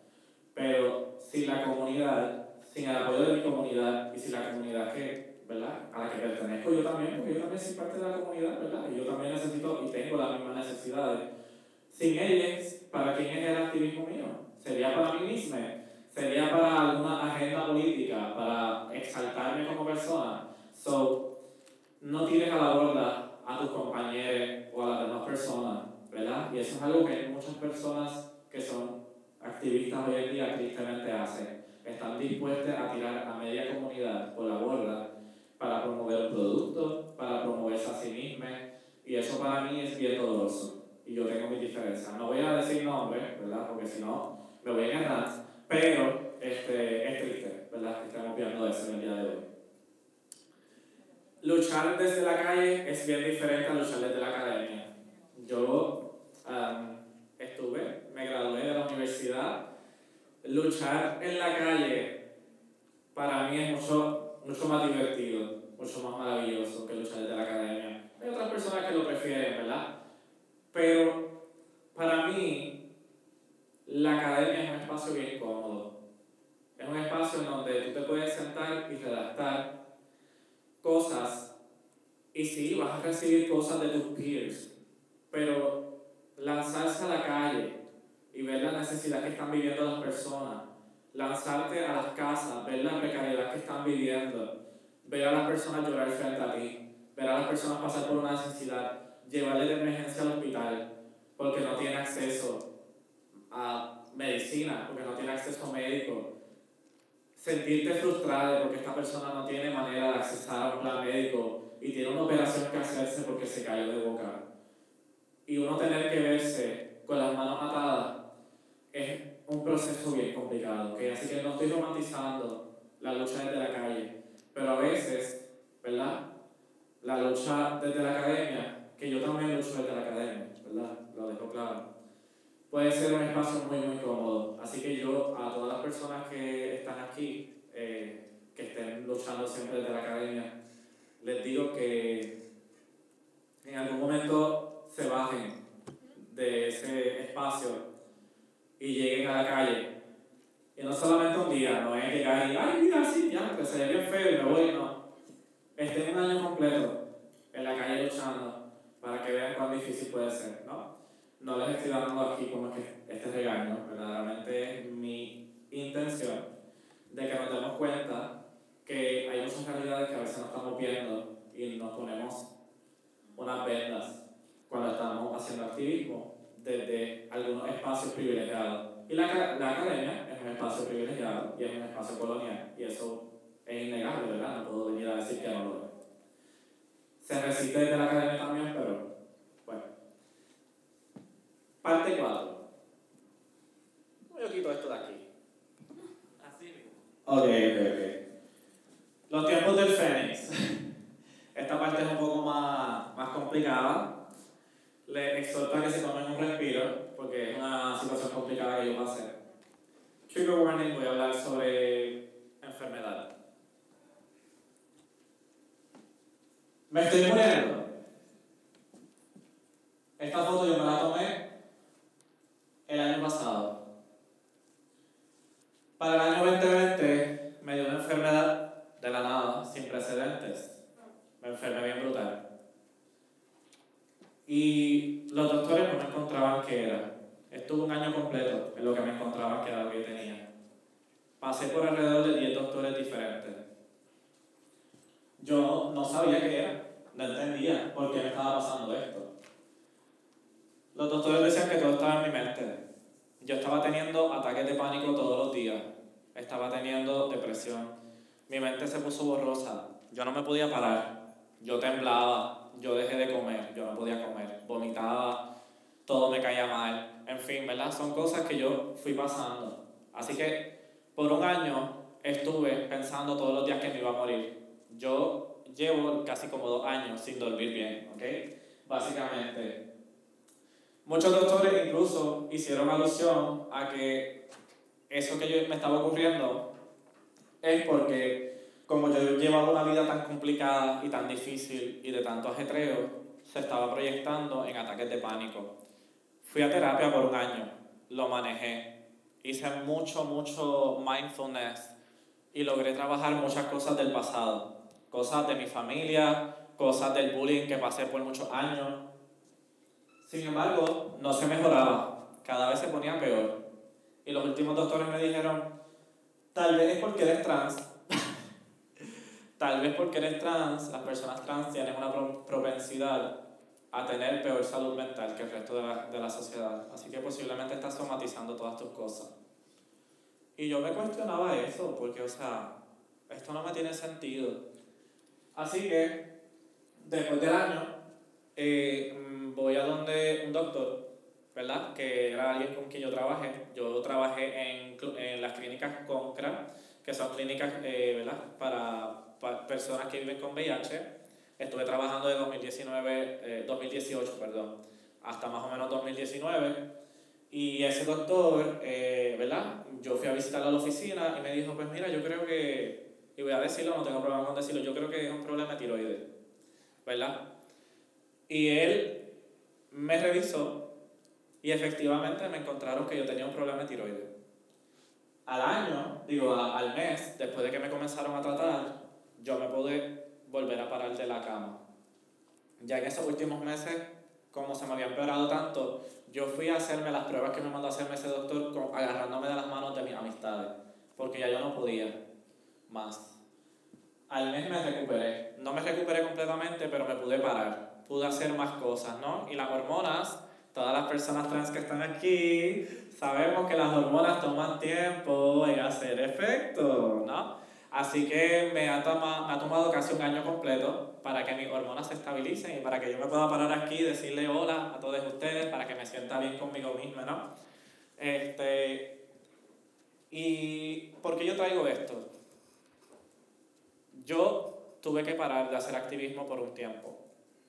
Pero sin la comunidad, sin el apoyo de mi comunidad y sin la comunidad que, ¿verdad? a la que pertenezco yo también, porque yo también soy parte de la comunidad, ¿verdad? Y yo también necesito y tengo las mismas necesidades. Sin ellas, ¿para quién es el activismo mío? Sería para mí misma, sería para alguna agenda política, para exaltarme como persona. So, no tires a la borda a tus compañeros o a las demás personas, ¿verdad? Y eso es algo que muchas personas que son activistas hoy en día tristemente hacen. Están dispuestas a tirar a media comunidad por la borda para promover un producto, para promoverse a sí mismas, y eso para mí es bien doloroso. Y yo tengo mis diferencias. No voy a decir nombres, ¿verdad? Porque si no, me voy a engañar, pero este, es triste, ¿verdad? Que estamos viendo eso en el día de hoy luchar desde la calle es bien diferente a luchar desde la academia. Yo um, estuve, me gradué de la universidad. Luchar en la calle para mí es mucho, mucho más divertido, mucho más maravilloso que luchar desde la academia. Hay otras personas que lo prefieren, ¿verdad? Pero para mí, la academia es un espacio bien cómodo. Es un espacio en donde tú te puedes sentar y redactar cosas y sí, vas a recibir cosas de tus peers, pero lanzarse a la calle y ver la necesidad que están viviendo las personas, lanzarte a las casas, ver la precariedad que están viviendo, ver a las personas llorar frente a ti, ver a las personas pasar por una necesidad, llevarle de emergencia al hospital porque no tiene acceso a medicina, porque no tiene acceso médico, sentirte frustrado porque esta persona no tiene manera de accesar a un plan médico y tiene una operación que hacerse porque se cayó de boca. Y uno tener que verse con las manos atadas es un proceso bien complicado. Así que no estoy romantizando la lucha desde la calle, pero a veces, ¿verdad? La lucha desde la academia, que yo también lucho desde la academia, ¿verdad? Lo dejo claro puede ser un espacio muy, muy cómodo. Así que yo a todas las personas que están aquí, eh, que estén luchando siempre desde la academia, les digo que en algún momento se bajen de ese espacio y lleguen a la calle. Y no solamente un día, no es llegar y, ay, mira, sí, ya, que se ve bien feo y me voy, no. Estén un año completo en la calle luchando para que vean cuán difícil puede ser, ¿no? no les estoy dando aquí como que este regaño, verdaderamente es mi intención de que nos demos cuenta que hay muchas realidades que a veces no estamos viendo y nos ponemos unas vendas cuando estamos haciendo activismo desde algunos espacios privilegiados. Y la, la academia es un espacio privilegiado y es un espacio colonial, y eso es innegable, ¿verdad? No puedo venir a decir que no lo es. Se resiste desde la academia también, pero Parte 4. Yo quito esto de aquí. Así mismo. Ok, ok, ok. Los tiempos del Fénix. Esta parte es un poco más, más complicada. Les exhorto a que se tomen un respiro, porque es una situación complicada que yo pasé. Trigger warning, voy a hablar sobre enfermedad. Me estoy muriendo. Esta foto yo me la tomé el año pasado. Para el año 2020 me dio una enfermedad de la nada, sin precedentes. Me enfermé bien brutal. Y los doctores no me encontraban qué era. Estuve un año completo en lo que me encontraban que era lo que tenía. Pasé por alrededor de 10 doctores diferentes. Yo no sabía qué era, no entendía por qué me estaba pasando esto. Los doctores decían que todo estaba en mi mente. Yo estaba teniendo ataques de pánico todos los días. Estaba teniendo depresión. Mi mente se puso borrosa. Yo no me podía parar. Yo temblaba. Yo dejé de comer. Yo no podía comer. Vomitaba. Todo me caía mal. En fin, ¿verdad? Son cosas que yo fui pasando. Así que por un año estuve pensando todos los días que me iba a morir. Yo llevo casi como dos años sin dormir bien, ¿ok? Básicamente. Muchos doctores incluso hicieron alusión a que eso que yo me estaba ocurriendo es porque como yo llevaba una vida tan complicada y tan difícil y de tanto ajetreo, se estaba proyectando en ataques de pánico. Fui a terapia por un año, lo manejé, hice mucho, mucho mindfulness y logré trabajar muchas cosas del pasado, cosas de mi familia, cosas del bullying que pasé por muchos años. Sin embargo, no se mejoraba, cada vez se ponía peor. Y los últimos doctores me dijeron, tal vez es porque eres trans. Tal vez porque eres trans, las personas trans tienen una propensidad a tener peor salud mental que el resto de la, de la sociedad. Así que posiblemente estás somatizando todas tus cosas. Y yo me cuestionaba eso, porque, o sea, esto no me tiene sentido. Así que, después del año, eh, mm, voy a donde un doctor, ¿verdad? Que era alguien con quien yo trabajé. Yo trabajé en, en las clínicas CONCRA, que son clínicas, eh, ¿verdad? Para, para, personas que viven con VIH. Estuve trabajando de 2019, eh, 2018, perdón, hasta más o menos 2019. Y ese doctor, eh, ¿verdad? Yo fui a visitarlo a la oficina y me dijo, pues mira, yo creo que, y voy a decirlo, no tengo problema con decirlo, yo creo que es un problema de tiroides, ¿verdad? Y él me revisó y efectivamente me encontraron que yo tenía un problema de tiroides. Al año, digo, al mes, después de que me comenzaron a tratar, yo me pude volver a parar de la cama. Ya en esos últimos meses, como se me había empeorado tanto, yo fui a hacerme las pruebas que me mandó a hacerme ese doctor agarrándome de las manos de mis amistades, porque ya yo no podía más. Al mes me recuperé. No me recuperé completamente, pero me pude parar. Pude hacer más cosas, ¿no? Y las hormonas, todas las personas trans que están aquí, sabemos que las hormonas toman tiempo en hacer efecto, ¿no? Así que me ha, tomado, me ha tomado casi un año completo para que mis hormonas se estabilicen y para que yo me pueda parar aquí y decirle hola a todos ustedes, para que me sienta bien conmigo misma, ¿no? Este, ¿Y por qué yo traigo esto? Yo tuve que parar de hacer activismo por un tiempo,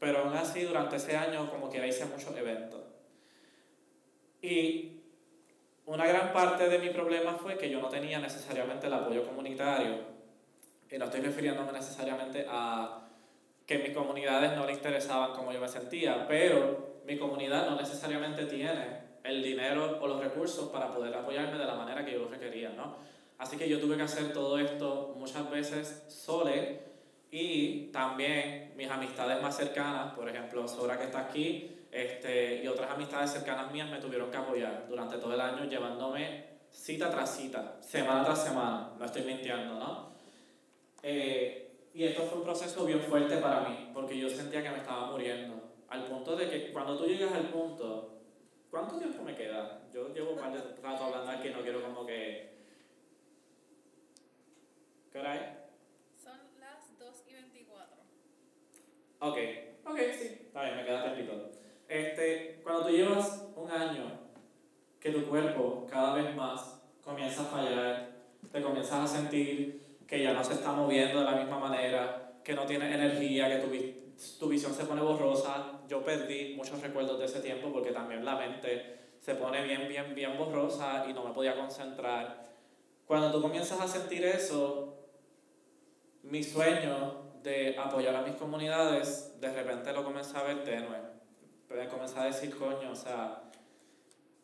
pero aún así durante ese año como que hice muchos eventos. Y una gran parte de mi problema fue que yo no tenía necesariamente el apoyo comunitario y no estoy refiriéndome necesariamente a que mis comunidades no le interesaban como yo me sentía, pero mi comunidad no necesariamente tiene el dinero o los recursos para poder apoyarme de la manera que yo lo requería, ¿no? Así que yo tuve que hacer todo esto muchas veces sole y también mis amistades más cercanas, por ejemplo, Sora que está aquí, este, y otras amistades cercanas mías me tuvieron que apoyar durante todo el año llevándome cita tras cita, semana tras semana, no estoy mintiendo, ¿no? Eh, y esto fue un proceso bien fuerte para mí, porque yo sentía que me estaba muriendo. Al punto de que cuando tú llegas al punto, ¿cuánto tiempo me queda? Yo llevo un par de rato hablando aquí, no quiero como que... ¿Qué hora es? Son las 2 y 24. Ok, ok, sí, está bien, me queda tiempo. Este, cuando tú llevas un año que tu cuerpo cada vez más comienza a fallar, te comienzas a sentir que ya no se está moviendo de la misma manera, que no tiene energía, que tu, tu visión se pone borrosa. Yo perdí muchos recuerdos de ese tiempo porque también la mente se pone bien, bien, bien borrosa y no me podía concentrar. Cuando tú comienzas a sentir eso, mi sueño de apoyar a mis comunidades, de repente lo comencé a ver tenue. Comencé a decir, coño, o sea,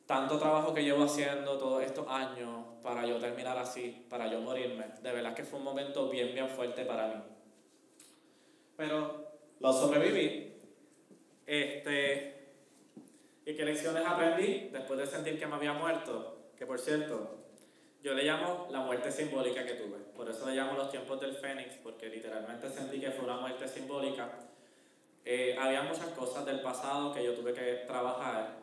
tanto trabajo que llevo haciendo todos estos años para yo terminar así, para yo morirme. De verdad que fue un momento bien, bien fuerte para mí. Pero lo sobreviví. Este, ¿Y qué lecciones aprendí después de sentir que me había muerto? Que por cierto, yo le llamo la muerte simbólica que tuve. Por eso le llamo los tiempos del Fénix, porque literalmente sentí que fue una muerte simbólica. Eh, había muchas cosas del pasado que yo tuve que trabajar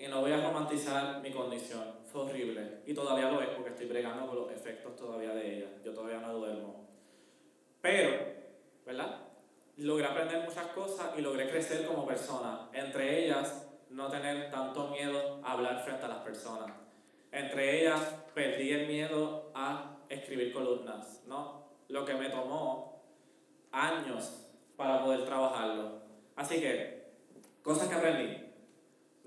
Y no voy a romantizar mi condición. Fue horrible. Y todavía lo es porque estoy bregando con los efectos todavía de ella. Yo todavía no duermo. Pero, ¿verdad? Logré aprender muchas cosas y logré crecer como persona. Entre ellas, no tener tanto miedo a hablar frente a las personas. Entre ellas, perdí el miedo a escribir columnas, ¿no? Lo que me tomó años para poder trabajarlo. Así que, cosas que aprendí.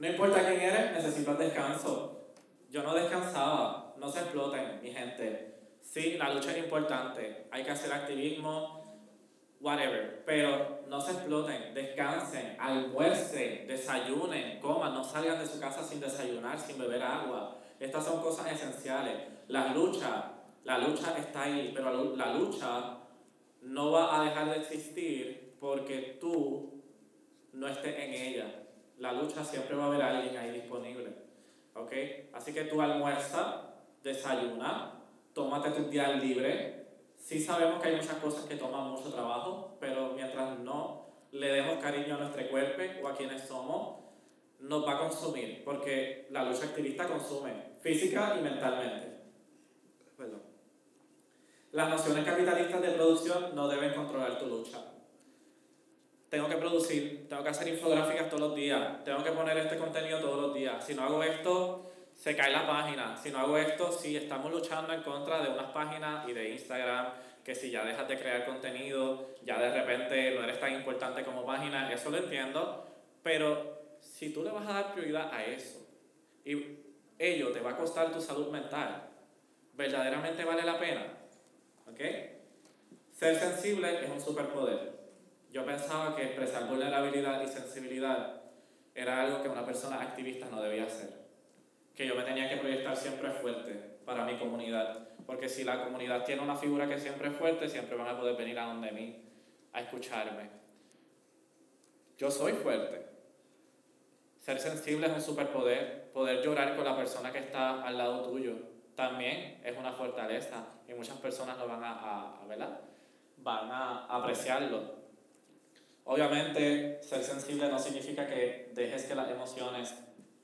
No importa quién eres, necesitas descanso. Yo no descansaba, no se exploten, mi gente. Sí, la lucha es importante, hay que hacer activismo, whatever, pero no se exploten, descansen, almuercen, desayunen, coman, no salgan de su casa sin desayunar, sin beber agua. Estas son cosas esenciales. La lucha, la lucha está ahí, pero la lucha no va a dejar de existir porque tú no estés en ella. La lucha siempre va a haber alguien ahí disponible. ¿Ok? Así que tú almuerza, desayuna, tómate tu día libre. Sí sabemos que hay muchas cosas que toman mucho trabajo, pero mientras no le demos cariño a nuestro cuerpo o a quienes somos, nos va a consumir, porque la lucha activista consume física y mentalmente. Las nociones capitalistas de producción no deben controlar tu lucha. Tengo que producir, tengo que hacer infográficas todos los días, tengo que poner este contenido todos los días. Si no hago esto, se cae la página. Si no hago esto, si estamos luchando en contra de unas páginas y de Instagram, que si ya dejas de crear contenido, ya de repente no eres tan importante como página, eso lo entiendo, pero si tú le vas a dar prioridad a eso y ello te va a costar tu salud mental, ¿verdaderamente vale la pena? ¿Ok? Ser sensible es un superpoder. Yo pensaba que expresar vulnerabilidad y sensibilidad era algo que una persona activista no debía hacer. Que yo me tenía que proyectar siempre fuerte para mi comunidad. Porque si la comunidad tiene una figura que siempre es fuerte, siempre van a poder venir a donde mí a escucharme. Yo soy fuerte. Ser sensible es un superpoder. Poder llorar con la persona que está al lado tuyo también es una fortaleza. Y muchas personas lo van a, a, ¿verdad? Van a apreciarlo. Obviamente, ser sensible no significa que dejes que las emociones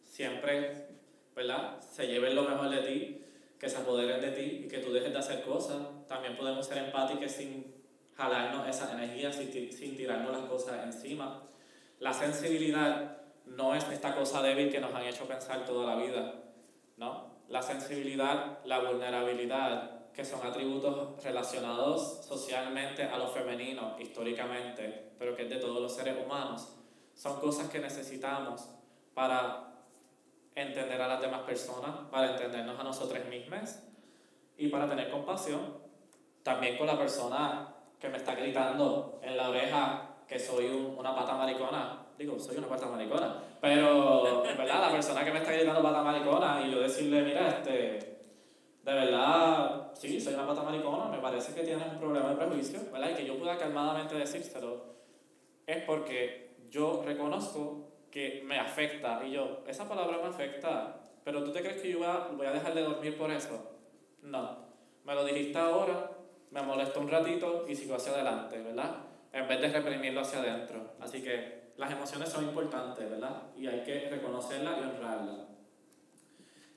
siempre, ¿verdad? Se lleven lo mejor de ti, que se apoderen de ti y que tú dejes de hacer cosas. También podemos ser empáticos sin jalarnos esa energía, sin, sin tirarnos las cosas encima. La sensibilidad no es esta cosa débil que nos han hecho pensar toda la vida, ¿no? La sensibilidad, la vulnerabilidad, que son atributos relacionados socialmente a lo femenino, históricamente, pero que es de todos los seres humanos, son cosas que necesitamos para entender a las demás personas, para entendernos a nosotros mismos y para tener compasión también con la persona que me está gritando en la oreja que soy una pata maricona. Digo, soy una pata maricona, pero, en verdad, la persona que me está gritando pata maricona y yo decirle, mira, este, de verdad, sí, soy una pata maricona, me parece que tienes un problema de prejuicio, ¿verdad? Y que yo pueda calmadamente decírselo, es porque yo reconozco que me afecta y yo, esa palabra me afecta, pero tú te crees que yo voy a, dejar de dormir por eso? No, me lo dijiste ahora, me molestó un ratito y sigo hacia adelante, ¿verdad? En vez de reprimirlo hacia adentro. Así que las emociones son importantes, ¿verdad? Y hay que reconocerlas y honrarlas.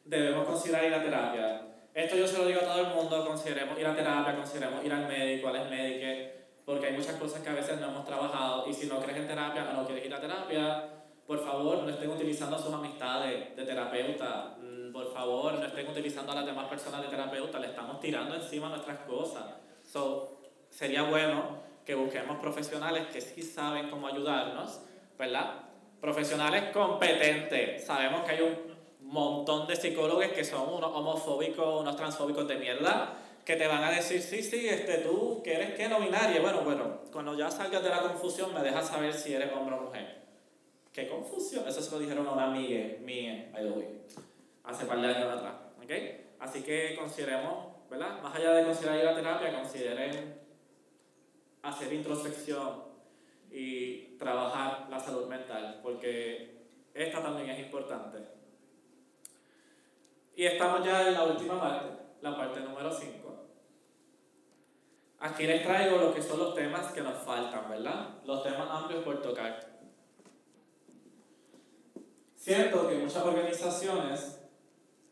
Debemos considerar ir a terapia. Esto yo se lo digo a todo el mundo, consideremos ir a terapia, consideremos ir al médico, al médico, porque hay muchas cosas que a veces no hemos trabajado y si no crees en terapia o no quieres ir a terapia, por favor no estén utilizando sus amistades de terapeuta, mm, por favor no estén utilizando a las demás personas de terapeuta, le estamos tirando encima nuestras cosas. So, sería bueno que busquemos profesionales que sí saben cómo ayudarnos ¿verdad? Profesionales competentes. Sabemos que hay un montón de psicólogos que son unos homofóbicos, unos transfóbicos de mierda, que te van a decir, sí, sí, este, tú, que eres qué, no binario. Bueno, bueno, cuando ya salgas de la confusión, me dejas saber si eres hombre o mujer. ¿Qué confusión? Eso se lo dijeron a una amiga mía, by the way, hace par de años atrás. ¿Ok? Así que consideremos, ¿verdad? Más allá de considerar ir a terapia, consideren hacer introspección, y trabajar la salud mental, porque esta también es importante. Y estamos ya en la última parte, la parte número 5. Aquí les traigo lo que son los temas que nos faltan, ¿verdad? Los temas amplios por tocar. Siento que muchas organizaciones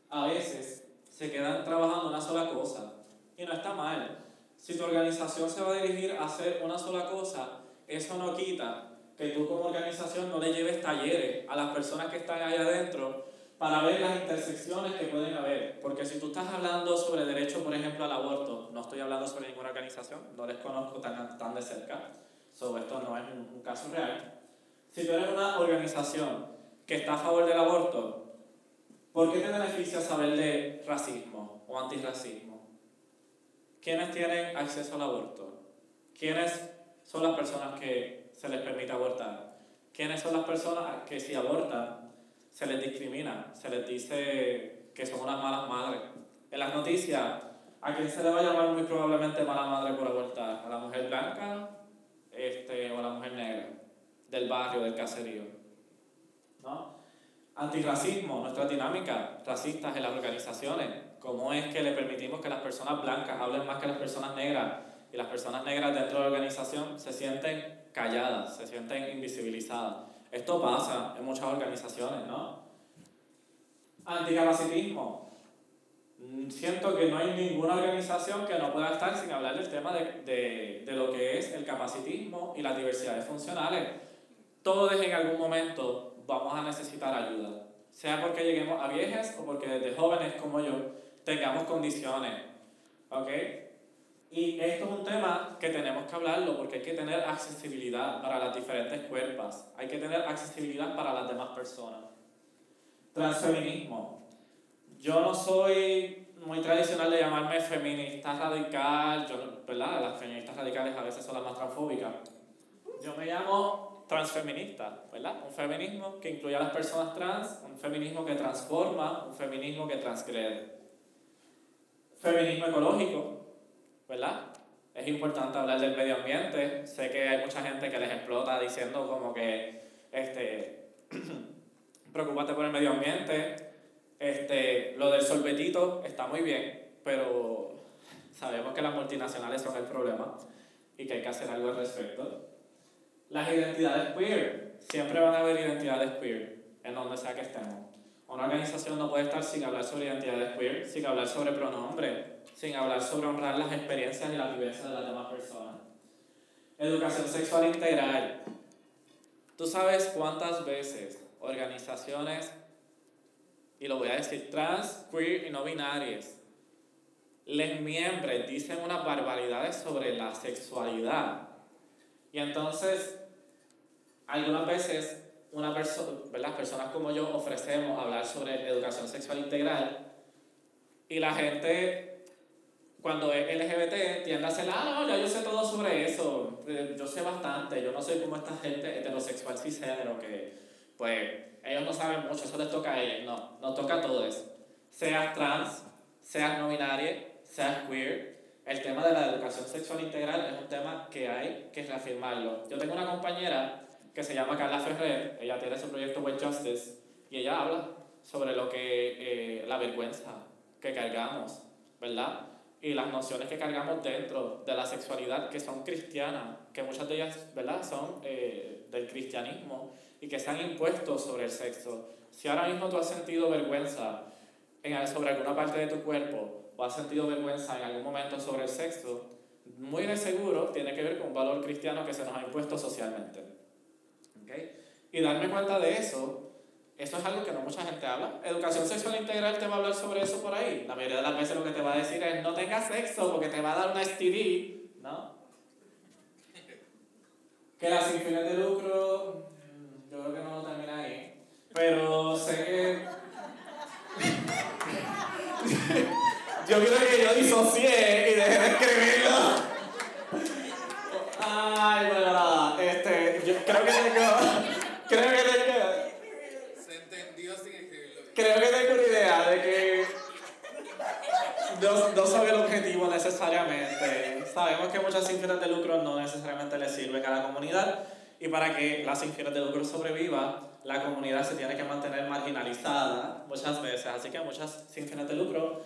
a veces se quedan trabajando una sola cosa y no está mal. Si tu organización se va a dirigir a hacer una sola cosa, eso no quita que tú como organización no le lleves talleres a las personas que están ahí adentro para ver las intersecciones que pueden haber. Porque si tú estás hablando sobre derecho, por ejemplo, al aborto, no estoy hablando sobre ninguna organización, no les conozco tan, tan de cerca, sobre esto no es un, un caso real. Si tú eres una organización que está a favor del aborto, ¿por qué te beneficia saber de racismo o antirracismo? ¿Quiénes tienen acceso al aborto? ¿Quiénes son las personas que se les permite abortar? ¿Quiénes son las personas que si abortan se les discrimina? Se les dice que son unas malas madres. En las noticias, ¿a quién se le va a llamar muy probablemente mala madre por abortar? ¿A la mujer blanca este, o a la mujer negra? Del barrio, del caserío. ¿No? Antirracismo, nuestra dinámica racistas en las organizaciones. ¿Cómo es que le permitimos que las personas blancas hablen más que las personas negras? Y las personas negras dentro de la organización se sienten calladas, se sienten invisibilizadas. Esto pasa en muchas organizaciones, ¿no? Anticapacitismo. Mm, Siento que no hay ninguna organización que no pueda estar sin hablar del tema de, de, de lo que es el capacitismo y las diversidades funcionales. Todos en algún momento vamos a necesitar ayuda, sea porque lleguemos a viejas o porque desde jóvenes como yo tengamos condiciones. ¿Ok? Y esto es un tema que tenemos que hablarlo porque hay que tener accesibilidad para las diferentes cuerpos, hay que tener accesibilidad para las demás personas. Transfeminismo. Yo no soy muy tradicional de llamarme feminista radical, yo, ¿verdad? Las feministas radicales a veces son las más transfóbicas. Yo me llamo transfeminista, ¿verdad? Un feminismo que incluye a las personas trans, un feminismo que transforma, un feminismo que transgrede. Feminismo ecológico, ¿verdad? Es importante hablar del medio ambiente. Sé que hay mucha gente que les explota diciendo como que, este, preocúpate por el medio ambiente. Este, lo del sorbetito está muy bien, pero sabemos que las multinacionales son el problema y que hay que hacer algo al respecto. Las identidades queer. Siempre van a haber identidades queer en donde sea que estemos. Una organización no puede estar sin hablar sobre identidades queer, sin hablar sobre pronombres, sin hablar sobre honrar las experiencias y las vivencias de las demás personas. Educación sexual integral. Tú sabes cuántas veces organizaciones, y lo voy a decir, trans, queer y no binarias, les miembros dicen unas barbaridades sobre la sexualidad. Y entonces, algunas veces, una perso ¿verdad? personas como yo ofrecemos hablar sobre educación sexual integral y la gente, cuando es LGBT, tiende a hacer, ah, no, ya yo sé todo sobre eso, eh, yo sé bastante, yo no soy como esta gente heterosexual cisgénero que, pues, ellos no saben mucho, eso les toca a ellos, no, nos toca a todos. Seas trans, seas no binaria, seas queer, el tema de la educación sexual integral es un tema que hay que reafirmarlo. Yo tengo una compañera que se llama Carla Ferrer, ella tiene su proyecto Web Justice y ella habla sobre lo que eh, la vergüenza que cargamos, ¿verdad? Y las nociones que cargamos dentro de la sexualidad que son cristianas, que muchas de ellas, ¿verdad? Son eh, del cristianismo y que se han impuesto sobre el sexo. Si ahora mismo tú has sentido vergüenza en, sobre alguna parte de tu cuerpo o has sentido vergüenza en algún momento sobre el sexo, muy de seguro tiene que ver con un valor cristiano que se nos ha impuesto socialmente. Y darme cuenta de eso, eso es algo que no mucha gente habla. Educación sexual integral te va a hablar sobre eso por ahí. La mayoría de las veces lo que te va a decir es no tengas sexo porque te va a dar una STD, ¿no? Que las sin fines de lucro, mm, yo creo que no lo termina ahí. Pero sé que yo creo que yo disocié y dejé de escribirlo. Ay, bueno, nada. Este, yo creo que tengo. Creo que tengo. Se entendió sin escribirlo. Creo que tengo una idea de que. No, no soy el objetivo necesariamente. Sabemos que muchas sin fines de lucro no necesariamente le sirven a la comunidad. Y para que la sin fines de lucro sobreviva, la comunidad se tiene que mantener marginalizada muchas veces. Así que muchas sin fines de lucro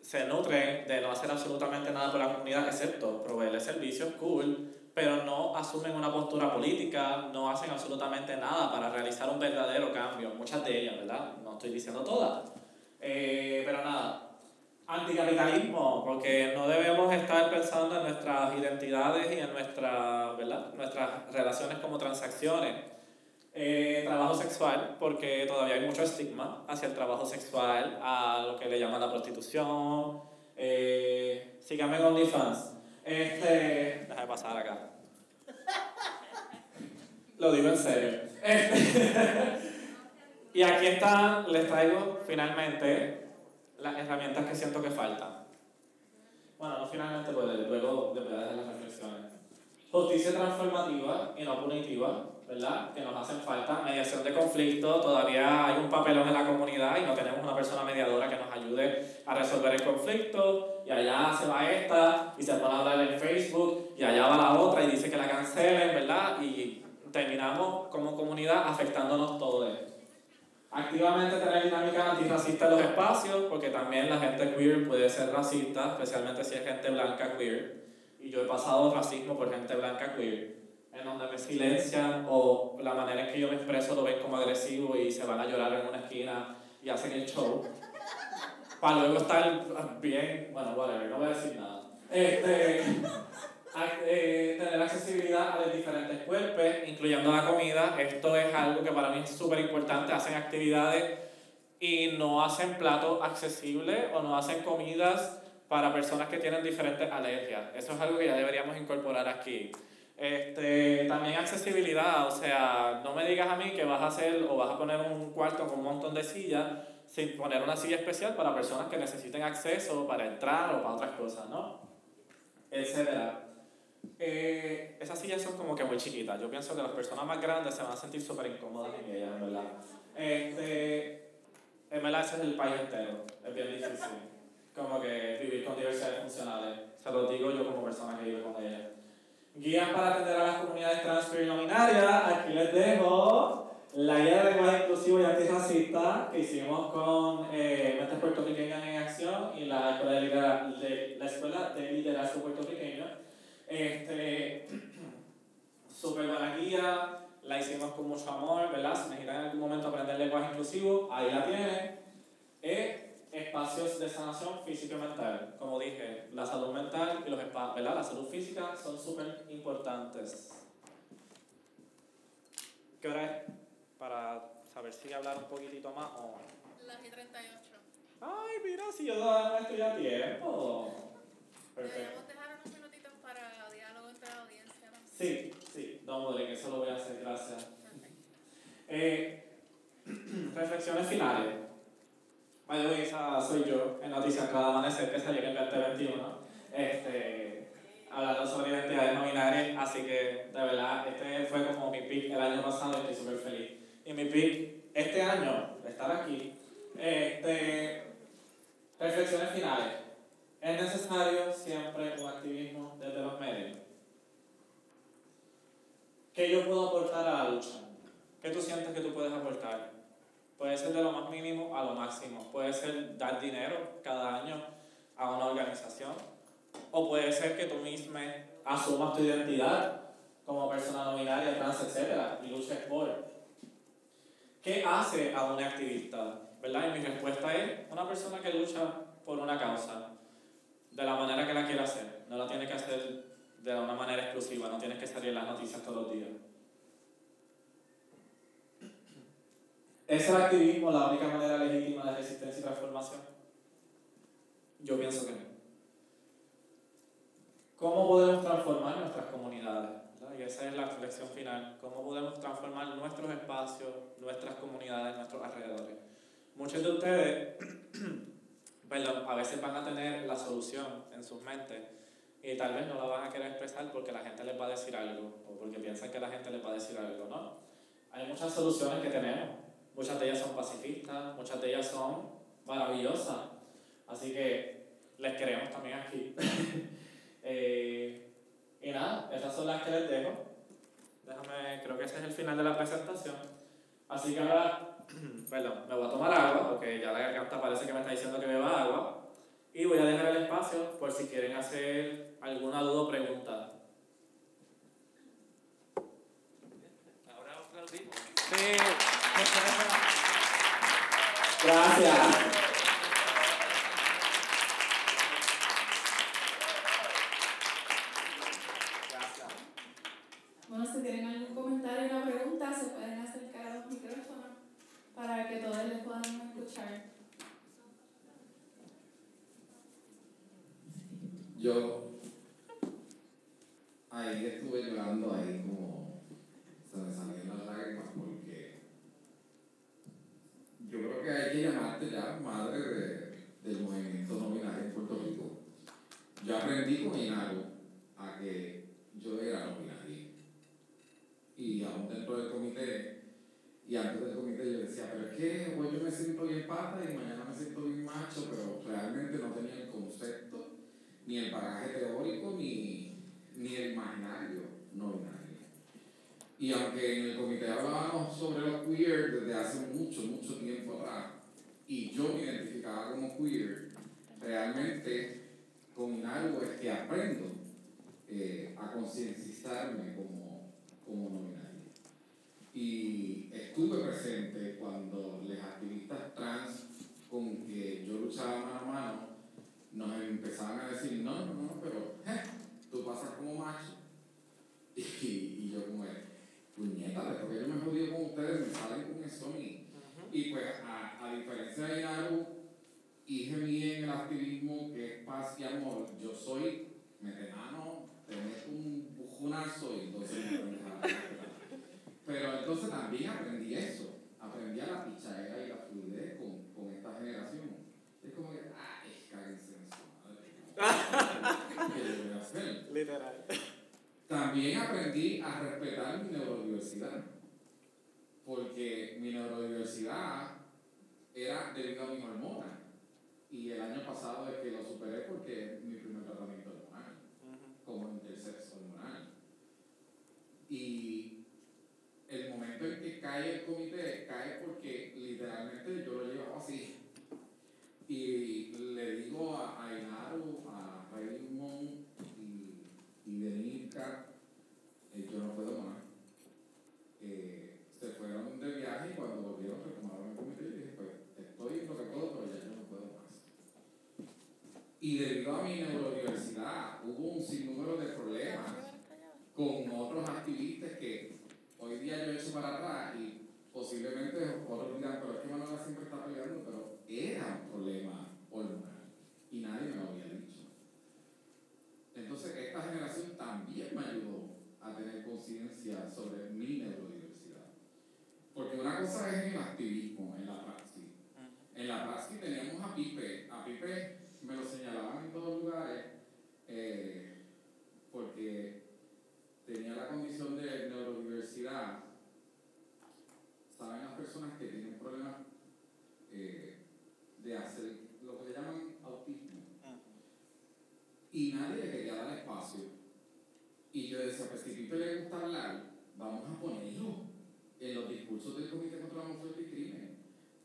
se nutren de no hacer absolutamente nada por la comunidad, excepto proveerle servicios cool, pero no asumen una postura política, no hacen absolutamente nada para realizar un verdadero cambio. Muchas de ellas, ¿verdad? No estoy diciendo todas. Eh, pero nada, anticapitalismo, porque no debemos estar pensando en nuestras identidades y en nuestra, ¿verdad? nuestras relaciones como transacciones. Eh, trabajo sexual, porque todavía hay mucho estigma hacia el trabajo sexual, a lo que le llaman la prostitución. Eh, síganme en OnlyFans. Este, déjame pasar acá. Lo digo en serio. Este, y aquí están, les traigo finalmente las herramientas que siento que faltan. Bueno, no finalmente, pues luego de las reflexiones. Justicia transformativa y no punitiva, ¿verdad? Que nos hacen falta. Mediación de conflicto, todavía hay un papelón en la comunidad y no tenemos una persona mediadora que nos ayude a resolver el conflicto. Y allá se va esta y se pone a hablar en Facebook y allá va la otra y dice que la cancelen, ¿verdad? Y terminamos como comunidad afectándonos todos. Activamente tener dinámicas antirracistas en los espacios, porque también la gente queer puede ser racista, especialmente si es gente blanca queer. Y yo he pasado racismo por gente blanca queer, en donde me silencian o la manera en que yo me expreso lo ven como agresivo y se van a llorar en una esquina y hacen el show. Para luego estar bien, bueno, whatever, no voy a decir nada. Este, eh, tener accesibilidad a los diferentes cuerpos, incluyendo la comida. Esto es algo que para mí es súper importante. Hacen actividades y no hacen platos accesibles o no hacen comidas para personas que tienen diferentes alergias. Eso es algo que ya deberíamos incorporar aquí. Este, también accesibilidad, o sea, no me digas a mí que vas a hacer o vas a poner un cuarto con un montón de sillas sin poner una silla especial para personas que necesiten acceso para entrar o para otras cosas, ¿no? Etcétera. Eh, esas sillas son como que muy chiquitas. Yo pienso que las personas más grandes se van a sentir súper incómodas en ellas, en verdad. Este, en verdad, ese es el país entero. Es bien difícil. Como que vivir con diversidades funcionales. Se lo digo yo como persona que vive con ellas. Guías para atender a las comunidades trans y. Aquí les dejo la guía de lenguaje inclusivo y antirracista que hicimos con eh, Mentes Puertorriqueñas en Acción y la Escuela de, la Escuela de Liderazgo Puertorriqueño este, super buena guía, la hicimos con mucho amor, ¿verdad? Si necesitan en algún momento aprender lenguaje inclusivo, ahí la tienen. E espacios de sanación física y mental. Como dije, la salud mental y los espacios, ¿verdad? La salud física son súper importantes. ¿Qué hora es? Para saber si hablar un poquitito más o... Las y 38. Ay, mira, si yo no estoy a tiempo. Perfecto. Sí, sí, Dumbledore, eso lo voy a hacer, gracias. Eh, reflexiones finales. Vaya, esa soy yo en Noticias Cada Amanecer que salió en el 2021. Este, hablando sobre identidades no binarias, así que de verdad, este fue como mi pick el año pasado y estoy súper feliz. Y mi pick este año, estar aquí, este, reflexiones finales. Es necesario siempre un activismo desde los medios. ¿Qué yo puedo aportar a la lucha? ¿Qué tú sientes que tú puedes aportar? Puede ser de lo más mínimo a lo máximo. Puede ser dar dinero cada año a una organización. O puede ser que tú mismo asumas tu identidad como persona no binaria, trans, etc. y luches por. ¿Qué hace a un activista? ¿Verdad? Y mi respuesta es una persona que lucha por una causa de la manera que la quiera hacer. No la tiene que hacer de una manera exclusiva, no tienes que salir en las noticias todos los días. ¿Es el activismo la única manera legítima de resistencia y transformación? Yo pienso que no. ¿Cómo podemos transformar nuestras comunidades? Y esa es la reflexión final. ¿Cómo podemos transformar nuestros espacios, nuestras comunidades, nuestros alrededores? Muchos de ustedes, perdón, a veces van a tener la solución en sus mentes, y tal vez no la van a querer expresar porque la gente les va a decir algo o porque piensan que la gente les va a decir algo, ¿no? Hay muchas soluciones que tenemos, muchas de ellas son pacifistas, muchas de ellas son maravillosas. Así que les queremos también aquí. eh, y nada, esas son las que les dejo. Déjame, creo que ese es el final de la presentación. Así que ahora, perdón, me voy a tomar agua, porque ya la garganta parece que me está diciendo que beba agua. Y voy a dejar el espacio por si quieren hacer alguna duda o pregunta. Ahora aplaudimos. Sí. Gracias. Y debido a mi neurodiversidad hubo un sinnúmero de problemas con otros activistas que hoy día yo he hecho para atrás y posiblemente otros dirán, pero es que Manuela siempre está peleando, pero era un problema hormonal y nadie me lo había dicho. Entonces esta generación también me ayudó a tener conciencia sobre mi neurodiversidad. Porque una cosa es el activismo, en la praxis. En la praxis teníamos a Pipe. A Pipe me lo señalaban en todos lugares eh, porque tenía la condición de neurodiversidad. Saben las personas que tienen problemas eh, de hacer lo que le llaman autismo. Y nadie le quería dar espacio. Y yo decía, pues si Pipe le gusta hablar, vamos a ponerlo en los discursos del Comité contra la Homofobia y Crimen.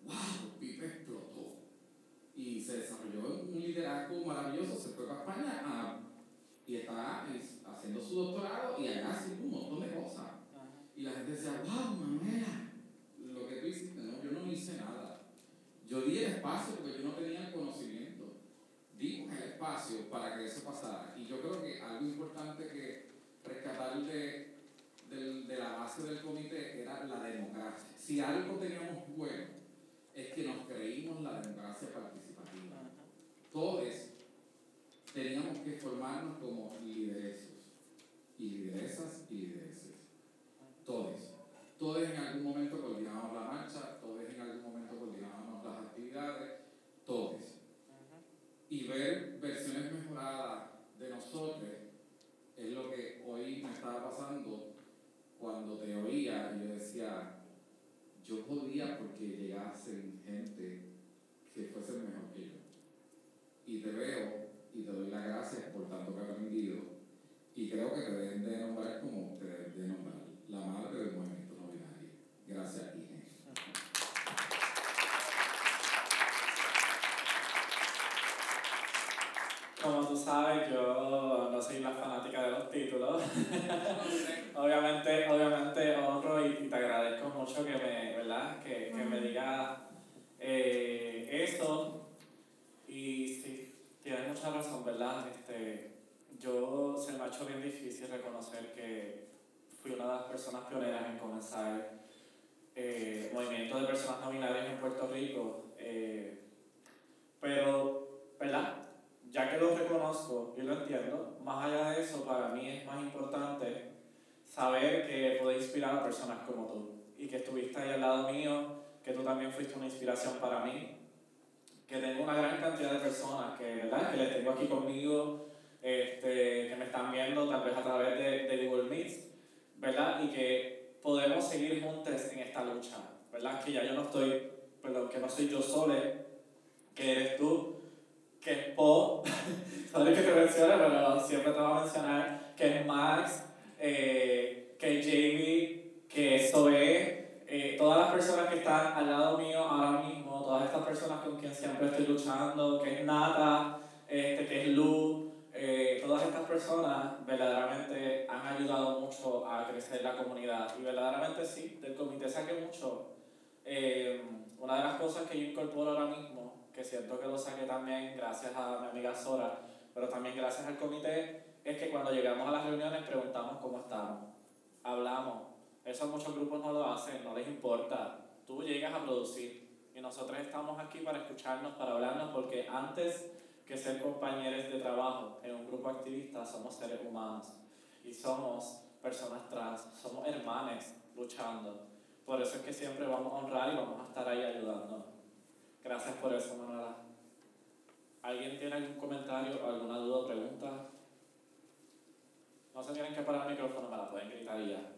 ¡Wow! Pipe explotó. Y se desarrolló un liderazgo maravilloso, se fue para España a- y está es- haciendo su doctorado y allá haciendo un montón de cosas. Y la gente decía, wow, Manuela, lo que tú hiciste, no, yo no hice nada. Yo di el espacio porque yo no tenía el conocimiento. Dimos el espacio para que eso pasara. Y yo creo que algo importante que rescatar de, del- de la base del comité era la democracia. Si algo teníamos bueno, es que nos creímos la democracia participativa. Todos teníamos que formarnos como lideresos, y lideresas y lidereses. Todos. Todos en algún momento coordinábamos la marcha, todos en algún momento coordinábamos las actividades, todos. Y ver versiones mejoradas de nosotros es lo que hoy me estaba pasando cuando te oía y yo decía, yo podía porque llegasen gente que fuese mejor que yo. Y te veo y te doy las gracias por tanto que he aprendido. Y creo que te deben de nombrar como te deben de nombrar, la madre del movimiento no binario. Gracias, Ige. Como tú sabes, yo no soy la fanática de los títulos. obviamente, obviamente honro y, y te agradezco mucho que me, ¿verdad? Que, que me digas Eh, eso, y sí, tienes mucha razón, ¿verdad? Este, yo se me ha hecho bien difícil reconocer que fui una de las personas pioneras en comenzar eh, movimiento de personas no binarias en Puerto Rico. Eh, pero, ¿verdad? Ya que lo reconozco y lo entiendo, más allá de eso, para mí es más importante saber que puedo inspirar a personas como tú y que estuviste ahí al lado mío, que tú también fuiste una inspiración para mí, que tengo una gran cantidad de personas que, ¿verdad? que les tengo aquí conmigo, este, que me están viendo tal vez a través de, de Google Meets, ¿verdad? Y que podemos seguir juntos en esta lucha, ¿verdad? Que ya yo no estoy, perdón, que no soy yo solo, que eres tú, que es Po, sabes que te menciona, pero siempre te voy a mencionar, que es Max, eh, que es Jamie, que es Zoe, eh, todas las personas que están al lado mío ahora mismo, todas estas personas con quien siempre estoy luchando, que es Nata, este, que es Lu, eh, todas estas personas verdaderamente han ayudado mucho a crecer la comunidad y verdaderamente sí, del comité saqué mucho. Eh, una de las cosas que yo incorporo ahora mismo, que siento que lo saqué también gracias a mi amiga Sora, pero también gracias al comité, es que cuando llegamos a las reuniones preguntamos cómo estamos, hablamos. Eso muchos grupos no lo hacen, no les importa. Tú llegas a producir y nosotros estamos aquí para escucharnos, para hablarnos, porque antes que ser compañeros de trabajo en un grupo activista somos seres humanos y somos personas trans, somos hermanos luchando. Por eso es que siempre vamos a honrar y vamos a estar ahí ayudando. Gracias por eso, Manuela. ¿Alguien tiene algún comentario, alguna duda o pregunta? No se tienen que parar el micrófono, la pueden gritar ya.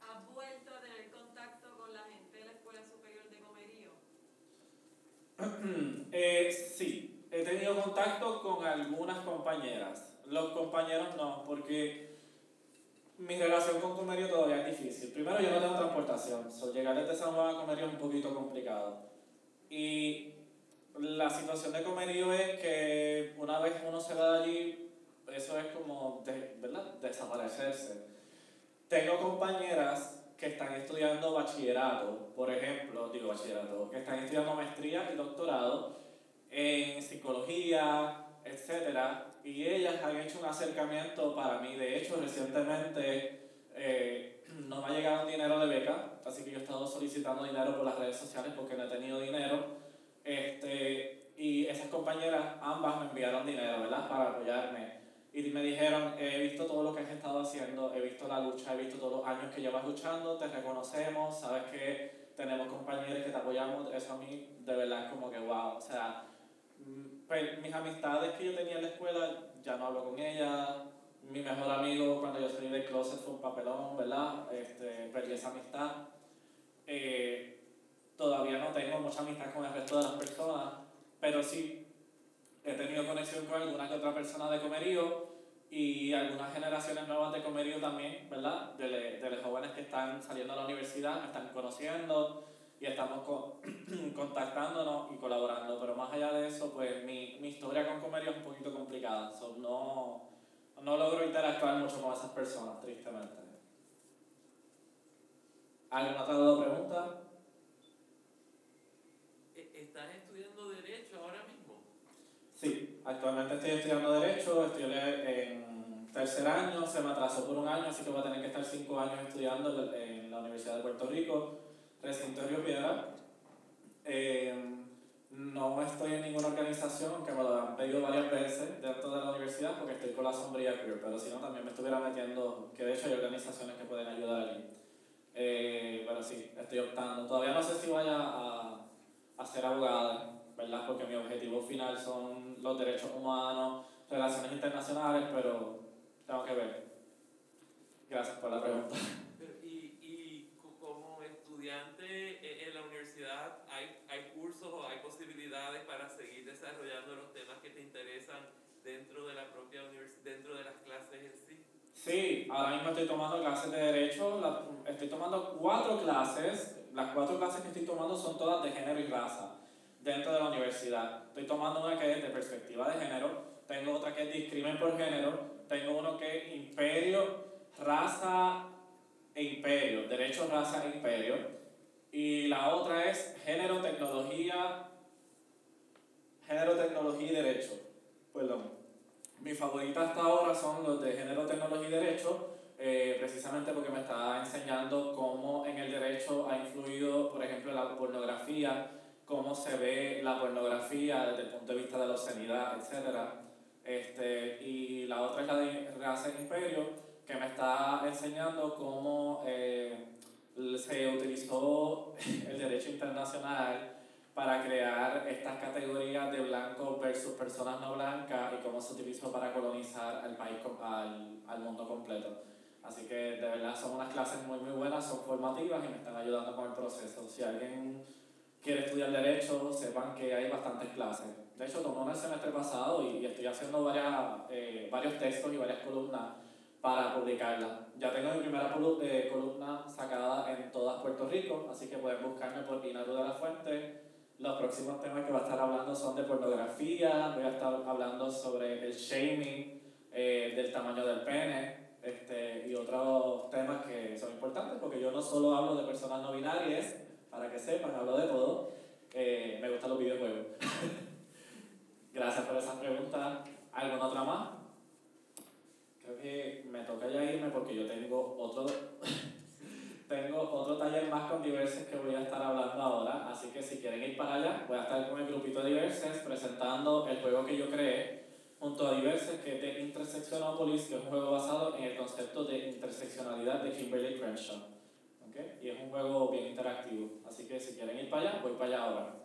¿Has vuelto a tener contacto con la gente de la Escuela Superior de Comerío? Eh, sí, he tenido contacto con algunas compañeras. Los compañeros no, porque mi relación con Comerio todavía es difícil. Primero, yo no tengo transportación, so, llegar desde San Juan a Comerio es un poquito complicado. Y la situación de Comerío es que una vez uno se va de allí, eso es como, de- ¿verdad? Desaparecerse. Tengo compañeras que están estudiando bachillerato, por ejemplo, digo bachillerato, que están estudiando maestría y doctorado en psicología, etcétera, y ellas han hecho un acercamiento para mí. De hecho, recientemente eh, no me ha llegado dinero de beca, así que yo he estado solicitando dinero por las redes sociales porque no he tenido dinero. Este, y esas compañeras, ambas me enviaron dinero, ¿verdad? Para apoyarme. Y me dijeron, he visto todo lo que has estado haciendo, he visto la lucha, he visto todos los años que llevas luchando, te reconocemos, sabes que tenemos compañeros que te apoyamos, eso a mí de verdad es como que wow, o sea, pues, mis amistades que yo tenía en la escuela, ya no hablo con ellas, mi mejor amigo cuando yo salí del closet fue un papelón, ¿verdad? Este, perdí esa amistad. Eh, todavía no tengo mucha amistad con el resto de las personas, pero sí he tenido conexión con alguna que otra persona de Comerío y algunas generaciones nuevas de Comerío también, ¿verdad? De, de los jóvenes que están saliendo a la universidad, me están conociendo y estamos co- contactándonos y colaborando. Pero más allá de eso, pues mi, mi historia con Comerío es un poquito complicada. So, no, no logro interactuar mucho con esas personas, tristemente. ¿Alguna otra pregunta? E- ¿Estás estudiando Derecho ahora mismo? Sí, actualmente estoy estudiando Derecho, estoy en tercer año, se me atrasó por un año, así que voy a tener que estar cinco años estudiando en la Universidad de Puerto Rico, recinto Piedra. Eh, no estoy en ninguna organización, aunque me lo han pedido varias veces dentro de la universidad, porque estoy con la sombría queer, pero si no, también me estuviera metiendo, que de hecho hay organizaciones que pueden ayudar allí. Eh, pero sí, estoy optando. Todavía no sé si vaya a, a ser abogada, ¿verdad? Porque mi objetivo final son los derechos humanos, relaciones internacionales, pero tengo que ver. Gracias por la pregunta. Pero, y, y como estudiante universidad, ¿hay, ¿hay cursos o hay posibilidades para seguir desarrollando los temas que te interesan dentro de la propia universidad, dentro de las clases en sí? Sí, ahora mismo estoy tomando clases de Derecho, la- estoy tomando cuatro clases, las cuatro clases que estoy tomando son todas de género y raza dentro de la universidad. Estoy tomando una que es de perspectiva de género, tengo otra que es discrimen por género, tengo uno que es imperio, raza e imperio, derecho, raza e imperio. Y la otra es género, tecnología, género, tecnología y derecho. Perdón. Mis favoritas hasta ahora son los de género, tecnología y derecho, eh, precisamente porque me está enseñando cómo en el derecho ha influido, por ejemplo, la pornografía, cómo se ve la pornografía desde el punto de vista de la obscenidad, etc. Este, y la otra es la de raza e imperio, que me está enseñando cómo eh, se utilizó el derecho internacional para crear estas categorías de blanco versus personas no blancas y cómo se utilizó para colonizar al país, al, al mundo completo. Así que de verdad son unas clases muy muy buenas, son formativas y me están ayudando con el proceso. Si alguien quiere estudiar Derecho, sepan que hay bastantes clases. De hecho, tomé el semestre pasado y, estoy haciendo varias, eh, varios textos y varias columnas para publicarlas. Ya tengo mi primera eh, columna sacada en todas Puerto Rico, así que pueden buscarme por Inaru de la Fuente. Los próximos temas que voy a estar hablando son de pornografía, voy a estar hablando sobre el shaming, eh, del tamaño del pene este, y otros temas que son importantes porque yo no solo hablo de personas no binarias, para que sepan, hablo de todo. Eh, me gustan los videojuegos. Gracias por esas preguntas. ¿Alguna otra más? Creo que me toca ya irme porque yo tengo otro, tengo otro taller más con diversos que voy a estar hablando ahora. Así que si quieren ir para allá, voy a estar con el grupito de diversos presentando el juego que yo creé junto a Diverses, que es de Intersectionopolis, que es un juego basado en el concepto de interseccionalidad de Kimberly Crenshaw. ¿Okay? Y es un juego bien interactivo. Así que si quieren ir para allá, voy para allá ahora.